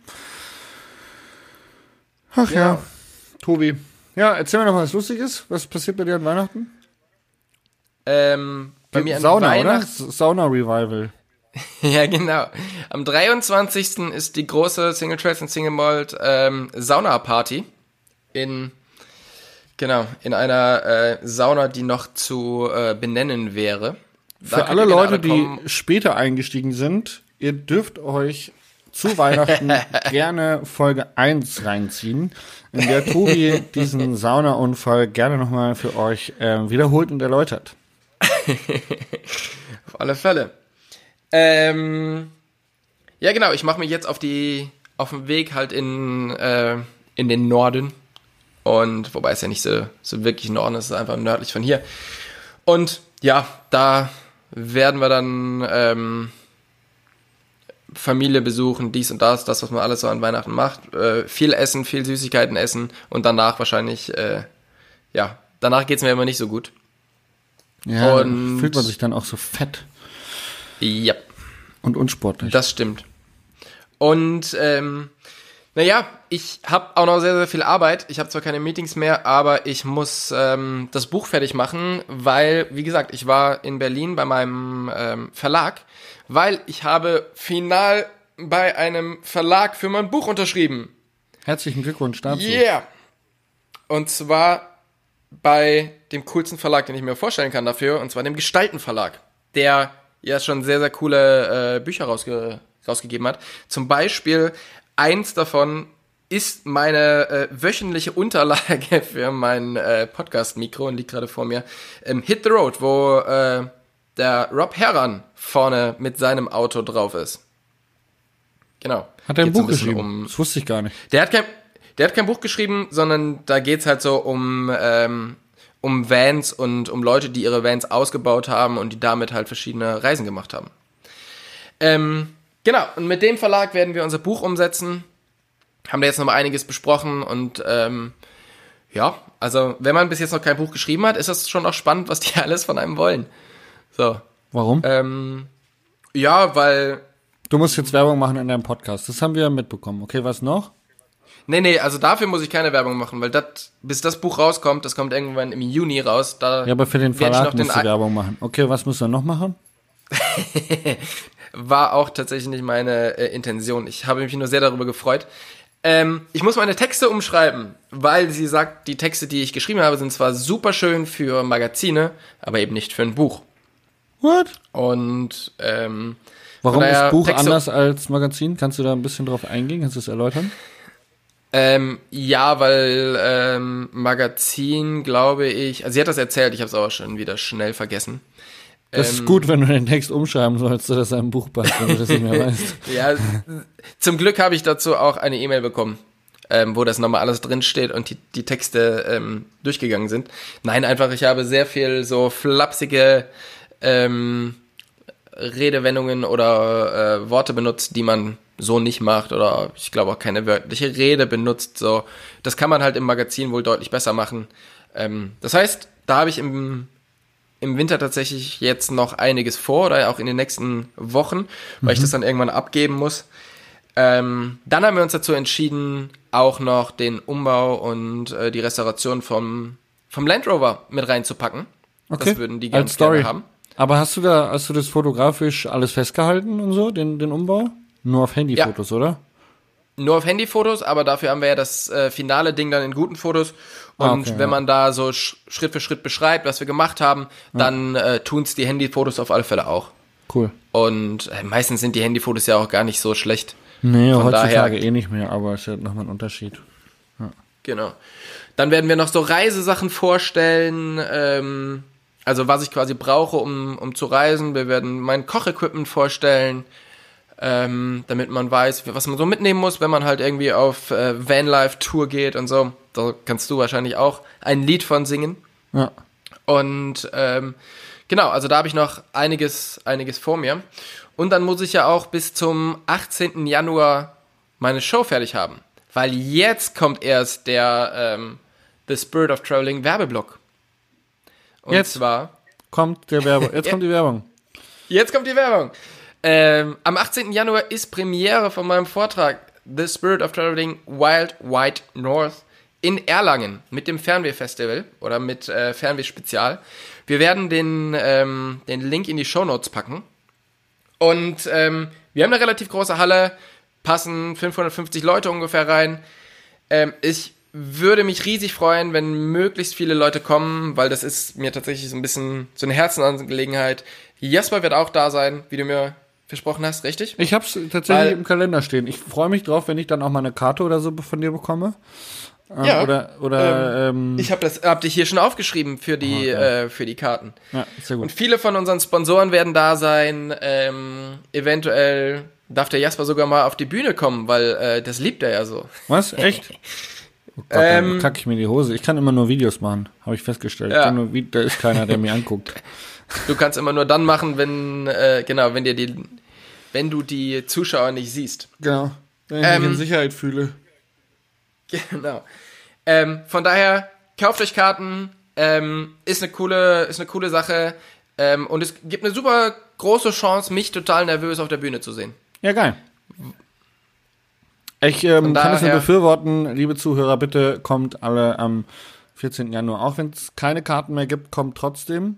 Ach ja. ja. Tobi. Ja, erzähl mir noch mal was Lustiges. Was passiert bei dir an Weihnachten? Ähm, bei mir an Sauna, Weihnachten. oder? Sauna Revival. ja, genau. Am 23. ist die große Single Trails und Single Malt ähm, Sauna Party in genau in einer äh, Sauna, die noch zu äh, benennen wäre. Da Für alle Leute, die später eingestiegen sind, ihr dürft euch zu Weihnachten gerne Folge 1 reinziehen, in der Tobi diesen Saunaunfall gerne nochmal für euch äh, wiederholt und erläutert. auf alle Fälle. Ähm, ja, genau, ich mache mich jetzt auf die auf den Weg halt in, äh, in den Norden. Und wobei es ja nicht so, so wirklich Norden ist, es ist einfach nördlich von hier. Und ja, da werden wir dann ähm, Familie besuchen, dies und das, das, was man alles so an Weihnachten macht. Äh, viel essen, viel Süßigkeiten essen und danach wahrscheinlich, äh, ja, danach geht's mir immer nicht so gut. Ja, und fühlt man sich dann auch so fett. Ja. Und unsportlich. Das stimmt. Und ähm, naja, ich habe auch noch sehr, sehr viel Arbeit. Ich habe zwar keine Meetings mehr, aber ich muss ähm, das Buch fertig machen, weil, wie gesagt, ich war in Berlin bei meinem ähm, Verlag weil ich habe final bei einem Verlag für mein Buch unterschrieben. Herzlichen Glückwunsch dazu. Yeah. Und zwar bei dem coolsten Verlag, den ich mir vorstellen kann dafür, und zwar dem Gestalten Verlag, der ja schon sehr, sehr coole äh, Bücher rausge rausgegeben hat. Zum Beispiel eins davon ist meine äh, wöchentliche Unterlage für mein äh, Podcast-Mikro und liegt gerade vor mir. Ähm, Hit the Road, wo äh, der Rob Herran vorne mit seinem Auto drauf ist. Genau. Hat er ein Buch ein geschrieben? Um, das wusste ich gar nicht. Der hat kein, der hat kein Buch geschrieben, sondern da geht's halt so um, ähm, um Vans und um Leute, die ihre Vans ausgebaut haben und die damit halt verschiedene Reisen gemacht haben. Ähm, genau, und mit dem Verlag werden wir unser Buch umsetzen. Haben da jetzt nochmal einiges besprochen und ähm, ja, also wenn man bis jetzt noch kein Buch geschrieben hat, ist das schon auch spannend, was die alles von einem wollen. So. Warum? Ähm, ja, weil. Du musst jetzt Werbung machen in deinem Podcast. Das haben wir mitbekommen. Okay, was noch? Nee, nee, also dafür muss ich keine Werbung machen, weil das, bis das Buch rauskommt, das kommt irgendwann im Juni raus. Da ja, aber für den Verlag musst du Werbung machen. Okay, was musst du noch machen? War auch tatsächlich nicht meine äh, Intention. Ich habe mich nur sehr darüber gefreut. Ähm, ich muss meine Texte umschreiben, weil sie sagt, die Texte, die ich geschrieben habe, sind zwar super schön für Magazine, aber eben nicht für ein Buch. What? Und ähm, warum ist Buch Texte anders als Magazin? Kannst du da ein bisschen drauf eingehen? Kannst du es erläutern? Ähm, ja, weil ähm, Magazin, glaube ich, also sie hat das erzählt, ich habe es aber schon wieder schnell vergessen. Das ähm, ist gut, wenn du den Text umschreiben sollst, dass er ein Buch passt, wenn du das nicht mehr weißt. ja, zum Glück habe ich dazu auch eine E-Mail bekommen, ähm, wo das nochmal alles drinsteht und die, die Texte ähm, durchgegangen sind. Nein, einfach, ich habe sehr viel so flapsige ähm, Redewendungen oder äh, Worte benutzt, die man so nicht macht oder ich glaube auch keine wörtliche Rede benutzt. So, das kann man halt im Magazin wohl deutlich besser machen. Ähm, das heißt, da habe ich im im Winter tatsächlich jetzt noch einiges vor oder auch in den nächsten Wochen, weil mhm. ich das dann irgendwann abgeben muss. Ähm, dann haben wir uns dazu entschieden, auch noch den Umbau und äh, die Restauration vom, vom Land Rover mit reinzupacken. Okay. Das würden die ganz gerne haben. Aber hast du da, hast du das fotografisch alles festgehalten und so, den, den Umbau? Nur auf Handyfotos, ja. oder? nur auf Handyfotos, aber dafür haben wir ja das äh, finale Ding dann in guten Fotos. Und Ah, okay, wenn ja. man da so sch Schritt für Schritt beschreibt, was wir gemacht haben, dann äh, tun's die Handyfotos auf alle Fälle auch. Cool. Und äh, meistens sind die Handyfotos ja auch gar nicht so schlecht. Nee, Von heutzutage daher- eh nicht mehr, aber es ist ja nochmal ein Unterschied. Genau. Dann werden wir noch so Reisesachen vorstellen, ähm, also was ich quasi brauche, um, um zu reisen. Wir werden mein Kochequipment vorstellen, ähm, damit man weiß, was man so mitnehmen muss, wenn man halt irgendwie auf äh, Vanlife-Tour geht und so. Da kannst du wahrscheinlich auch ein Lied von singen. Ja. Und ähm, genau, also da habe ich noch einiges, einiges vor mir. Und dann muss ich ja auch bis zum 18. Januar meine Show fertig haben. Weil jetzt kommt erst der ähm, The Spirit of Traveling Werbeblock. Und Jetzt? zwar, Kommt der Werbung. Jetzt kommt die Werbung. jetzt kommt die Werbung. Ähm, am 18. Januar ist Premiere von meinem Vortrag The Spirit of Traveling Wild White North in Erlangen mit dem Fernweh-Festival oder mit äh, Fernweh-Spezial. Wir werden den, ähm, den Link in die Shownotes packen. Und ähm, wir haben eine relativ große Halle, passen 550 Leute ungefähr rein. Ähm, ich würde mich riesig freuen, wenn möglichst viele Leute kommen, weil das ist mir tatsächlich so ein bisschen so eine Herzensangelegenheit. Jasper wird auch da sein, wie du mir versprochen hast, richtig? Ich hab's tatsächlich Weil- im Kalender stehen. Ich freue mich drauf, wenn ich dann auch mal eine Karte oder so von dir bekomme. Ähm, Ja, Oder, oder, ähm, Ich habe das, hab dich hier schon aufgeschrieben für die, äh, für die Karten. ja, sehr Und gut. viele von unseren Sponsoren werden da sein. Ähm, eventuell darf der Jasper sogar mal auf die Bühne kommen, weil äh, das liebt er ja so. Was? Echt? Oh Gott, Ähm, dann kack ich mir die Hose. Ich kann immer nur Videos machen, habe ich festgestellt. Ja. nur, da ist keiner, der mir anguckt. Du kannst immer nur dann machen, wenn, äh, genau, wenn dir die, wenn du die Zuschauer nicht siehst. Genau. Wenn ich Ähm, mich in Sicherheit fühle. Genau. Ähm, von daher, kauft euch Karten, ähm, ist eine coole, ist eine coole Sache. Ähm, und es gibt eine super große Chance, mich total nervös auf der Bühne zu sehen. Ja, geil. Ich ähm, kann es nur befürworten, liebe Zuhörer, bitte kommt alle am 14. Januar. Auch wenn es keine Karten mehr gibt, kommt trotzdem.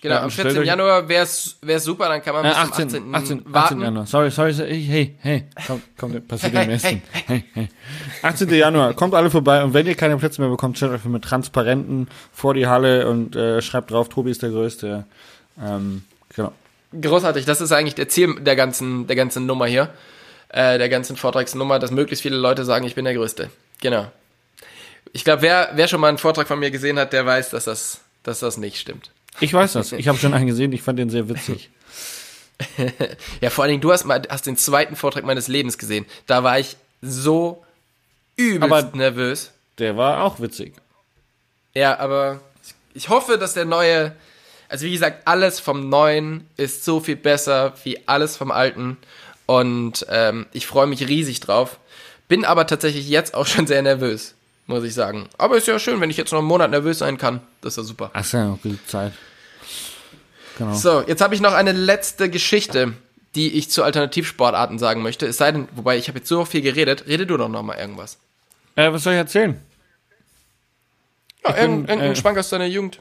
Genau, Ja, am und stellt 14. euch- Januar wäre es super, dann kann man Äh, bis 18, zum 18. 18, 18 warten. Januar. Sorry, sorry, sorry. Hey, hey, komm, komm, passiert Hey, dem hey, Besten. Hey, hey. 18. Januar, kommt alle vorbei und wenn ihr keine Plätze mehr bekommt, stellt euch mit Transparenten vor die Halle und äh, schreibt drauf, Tobi ist der Größte. Ähm, genau. Großartig, das ist eigentlich der Ziel der ganzen, der ganzen Nummer hier. Äh, der ganzen Vortragsnummer, dass möglichst viele Leute sagen, ich bin der Größte. Genau. Ich glaube, wer, wer schon mal einen Vortrag von mir gesehen hat, der weiß, dass das, dass das nicht stimmt. Ich weiß das. Ich habe schon einen gesehen, ich fand den sehr witzig. Ja, vor allen Dingen, du hast mal, hast den zweiten Vortrag meines Lebens gesehen. Da war ich so übelst Aber- nervös. Der war auch witzig. Ja, aber ich hoffe, dass der neue, also wie gesagt, alles vom Neuen ist so viel besser wie alles vom Alten. Und ähm, ich freue mich riesig drauf. Bin aber tatsächlich jetzt auch schon sehr nervös, muss ich sagen. Aber ist ja schön, wenn ich jetzt noch einen Monat nervös sein kann. Das ist ja super. Ach, ja genug Zeit. Genau. So, jetzt habe ich noch eine letzte Geschichte, die ich zu Alternativsportarten sagen möchte. Es sei denn, wobei ich habe jetzt so viel geredet, rede du doch noch mal irgendwas. Äh, was soll ich erzählen? Ja, Ich bin, irgendein, irgendein äh, Schwank aus deiner Jugend.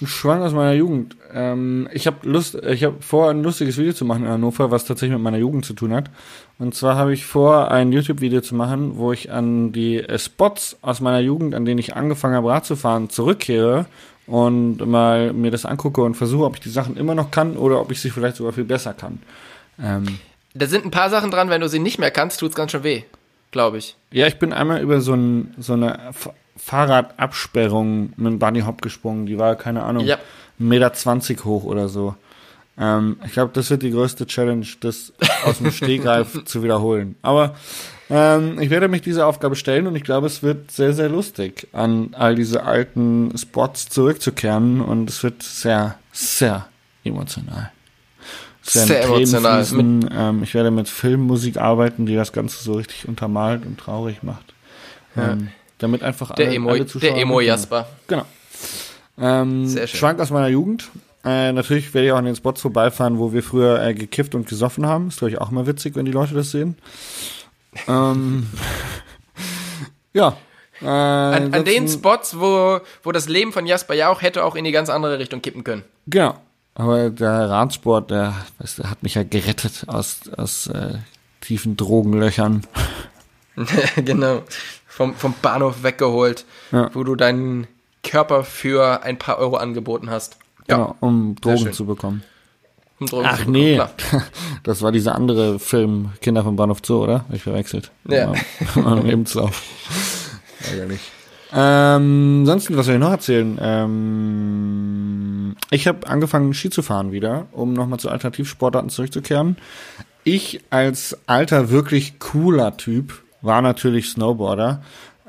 Ein Schwank aus meiner Jugend. Ähm, ich habe Lust, ich habe vor, ein lustiges Video zu machen in Hannover, was tatsächlich mit meiner Jugend zu tun hat. Und zwar habe ich vor, ein YouTube-Video zu machen, wo ich an die äh, Spots aus meiner Jugend, an denen ich angefangen habe, Rad zu fahren, zurückkehre und mal mir das angucke und versuche, ob ich die Sachen immer noch kann oder ob ich sie vielleicht sogar viel besser kann. Ähm, Da sind ein paar Sachen dran, wenn du sie nicht mehr kannst, tut's ganz schön weh, glaube ich. Ja, ich bin einmal über so, ein, so eine Fahrradabsperrung mit dem Bunny Hop gesprungen. Die war, keine Ahnung, Ja. 1,20 Meter hoch oder so. Ähm, ich glaube, das wird die größte Challenge, das aus dem Stegreif zu wiederholen. Aber ähm, ich werde mich dieser Aufgabe stellen und ich glaube, es wird sehr, sehr lustig, an all diese alten Spots zurückzukehren und es wird sehr, sehr emotional. Sehr Tränen emotional. Ähm, ich werde mit Filmmusik arbeiten, die das Ganze so richtig untermalt und traurig macht. Ähm, damit einfach Der alle, Emo, alle Zuschauer der Emo. Jasper. Genau. Ähm, Sehr schön. Schwank aus meiner Jugend. Äh, natürlich werde ich auch an den Spots vorbeifahren, wo wir früher äh, gekifft und gesoffen haben. Ist, glaube ich, auch mal witzig, wenn die Leute das sehen. Ähm, ja. Äh, An, an den Spots, wo, wo das Leben von Jasper ja auch hätte auch in die ganz andere Richtung kippen können. Genau. Aber der Radsport, der, weißt du, hat mich ja gerettet aus, aus äh, tiefen Drogenlöchern. genau. Vom, vom Bahnhof weggeholt, Ja. wo du deinen Körper für ein paar Euro angeboten hast. Ja, Genau, um Drogen zu bekommen. um Drogen Ach zu bekommen, nee, klar. das war dieser andere Film Kinder vom Bahnhof Zoo, oder? Hab ich verwechselt. Ja. Am Lebenslauf. Ärgerlich. Ähm, ansonsten, was soll ich noch erzählen? Ähm, ich habe angefangen Ski zu fahren wieder, um nochmal zu Alternativsportarten zurückzukehren. Ich als alter, wirklich cooler Typ war natürlich Snowboarder.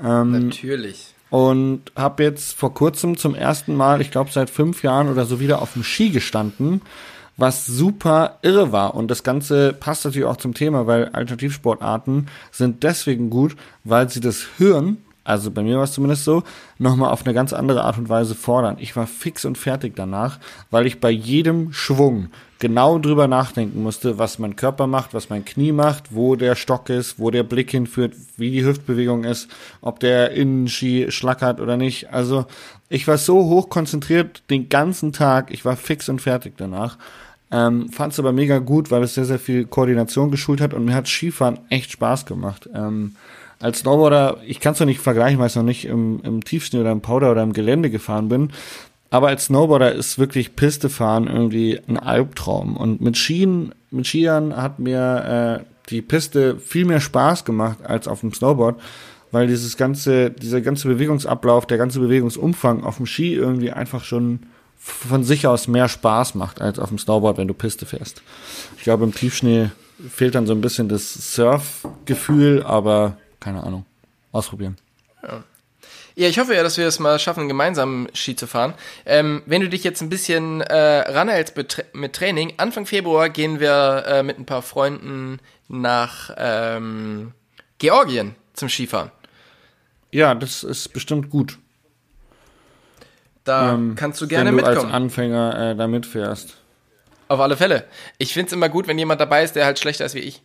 Ähm, Natürlich. und habe jetzt vor kurzem zum ersten Mal, ich glaube seit fünf Jahren oder so, wieder auf dem Ski gestanden, was super irre war. Und das Ganze passt natürlich auch zum Thema, weil Alternativsportarten sind deswegen gut, weil sie das Hirn, also bei mir war es zumindest so, nochmal auf eine ganz andere Art und Weise fordern. Ich war fix und fertig danach, weil ich bei jedem Schwung genau drüber nachdenken musste, was mein Körper macht, was mein Knie macht, wo der Stock ist, wo der Blick hinführt, wie die Hüftbewegung ist, ob der Innenski schlackert oder nicht. Also ich war so hoch konzentriert den ganzen Tag, ich war fix und fertig danach. Ähm, Fand es aber mega gut, weil es sehr, sehr viel Koordination geschult hat und mir hat Skifahren echt Spaß gemacht. Ähm, als Snowboarder, ich kann es noch nicht vergleichen, weil ich noch nicht im, im Tiefschnee oder im Powder oder im Gelände gefahren bin. Aber als Snowboarder ist wirklich Pistefahren irgendwie ein Albtraum. Und mit Skien, mit Skiern hat mir äh, die Piste viel mehr Spaß gemacht als auf dem Snowboard, weil dieses ganze, dieser ganze Bewegungsablauf, der ganze Bewegungsumfang auf dem Ski irgendwie einfach schon von sich aus mehr Spaß macht als auf dem Snowboard, wenn du Piste fährst. Ich glaube, im Tiefschnee fehlt dann so ein bisschen das Surfgefühl, aber keine Ahnung. Ausprobieren. Ja, ich hoffe ja, dass wir es mal schaffen, gemeinsam Ski zu fahren. Ähm, wenn du dich jetzt ein bisschen äh, ranhältst mit, Tra- mit Training, Anfang Februar gehen wir äh, mit ein paar Freunden nach ähm, Georgien zum Skifahren. Ja, das ist bestimmt gut. Da ähm, kannst du gerne wenn du mitkommen. als Anfänger äh, da mitfährst. Auf alle Fälle. Ich find's immer gut, wenn jemand dabei ist, der halt schlechter ist wie ich.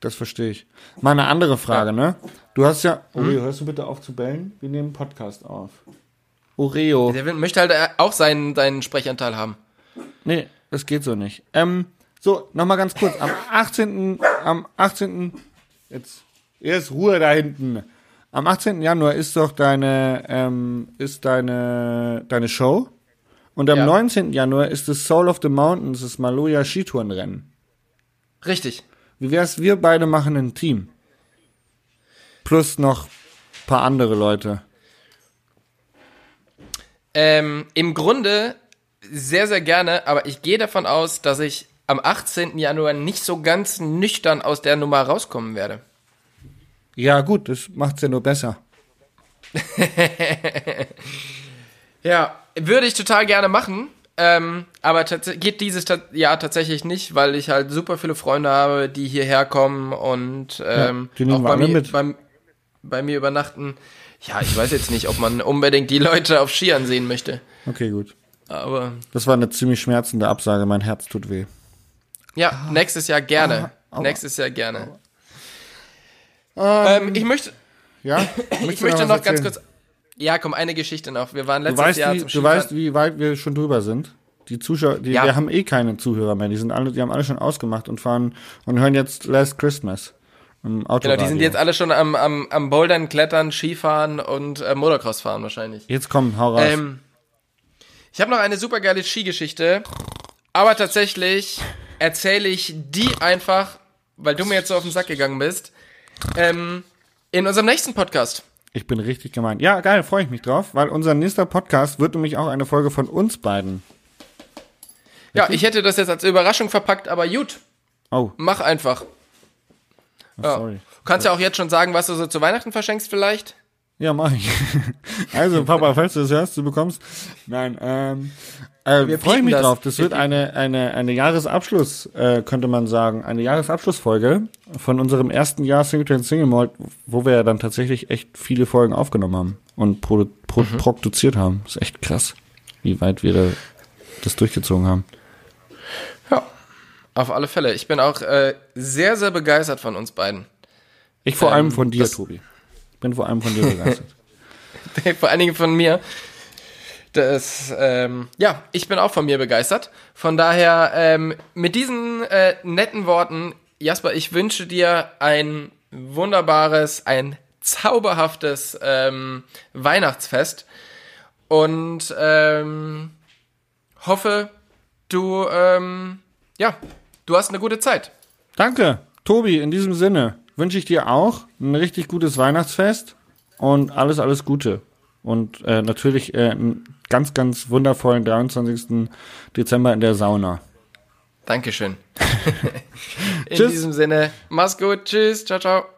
Das verstehe ich. Mal eine andere Frage, ne? Du hast ja. Oreo, hörst du bitte auf zu bellen? Wir nehmen einen Podcast auf. Oreo. Der will, möchte halt äh, auch seinen, seinen Sprechanteil haben. Nee, das geht so nicht. Ähm, so, nochmal ganz kurz. Am 18. Am 18. Jetzt. Jetzt Ruhe da hinten. Am 18. Januar ist doch deine, ähm, ist deine, deine Show. Und am Ja. 19. Januar ist das Soul of the Mountains, das Maloja Skitourenrennen. Richtig. Wie wär's, wir beide machen ein Team? Plus noch paar andere Leute. Ähm, Im Grunde sehr, sehr gerne, aber ich gehe davon aus, dass ich am 18. Januar nicht so ganz nüchtern aus der Nummer rauskommen werde. Ja, gut, das macht's ja nur besser. Ja, würde ich total gerne machen. Ähm, aber geht dieses Jahr tatsächlich nicht, weil ich halt super viele Freunde habe, die hierher kommen und ähm, nehmen auch bei mir. Bei, bei mir übernachten. Ja, ich weiß jetzt nicht, ob man unbedingt die Leute auf Skiern sehen möchte. Okay, gut. Aber Das war eine ziemlich schmerzende Absage. Mein Herz tut weh. ja, nächstes Jahr gerne. aua. nächstes Jahr gerne. Ähm, ich möchte, Ja? ich möchte noch ganz erzählen? kurz. Ja, komm, eine Geschichte noch. Wir waren Du letztes weißt, Jahr wie, zum du Skifahren. weißt, wie weit wir schon drüber sind. Die Zuschauer, die, Ja. wir haben eh keine Zuhörer mehr. Die sind alle, die haben alle schon ausgemacht und fahren und hören jetzt Last Christmas. Im Auto Genau, die sind jetzt alle schon am, am, am Bouldern, Klettern, Skifahren und äh, Motocross fahren wahrscheinlich. Jetzt komm, hau raus. Ähm, ich habe noch eine super geile Skigeschichte, aber tatsächlich erzähle ich die einfach, weil du mir jetzt so auf den Sack gegangen bist, ähm, in unserem nächsten Podcast. Ich bin richtig gemeint. Ja, geil, freue ich mich drauf, weil unser nächster Podcast wird nämlich auch eine Folge von uns beiden. Ja, ich hätte das jetzt als Überraschung verpackt, aber gut, Oh, mach einfach. Ja. sorry. Du kannst ja auch jetzt schon sagen, was du so zu Weihnachten verschenkst vielleicht. Ja, mach ich. Also, Papa, falls du das hörst, du bekommst. Nein, ähm, äh, Wir freue mich das. drauf. Das wird eine, eine, eine Jahresabschluss, äh, könnte man sagen, eine Jahresabschlussfolge von unserem ersten Jahr Singleton Single Malt, wo wir ja dann tatsächlich echt viele Folgen aufgenommen haben und produ pro Mhm. produziert haben. Ist echt krass, wie weit wir da das durchgezogen haben. Ja, auf alle Fälle. Ich bin auch äh, sehr, sehr begeistert von uns beiden. Ich vor Ähm, allem von dir, Tobi. Ich bin vor allem von dir begeistert. Vor allen Dingen von mir. Das, ähm, ja, ich bin auch von mir begeistert. Von daher, ähm, mit diesen äh, netten Worten, Jasper, ich wünsche dir ein wunderbares, ein zauberhaftes ähm, Weihnachtsfest und ähm, hoffe, du ähm, ja, du hast eine gute Zeit. Danke, Tobi. In diesem Sinne wünsche ich dir auch ein richtig gutes Weihnachtsfest und alles, alles Gute. Und äh, natürlich äh, einen ganz, ganz wundervollen 23. Dezember in der Sauna. Dankeschön. in diesem Sinne, mach's gut. Tschüss. Ciao, ciao.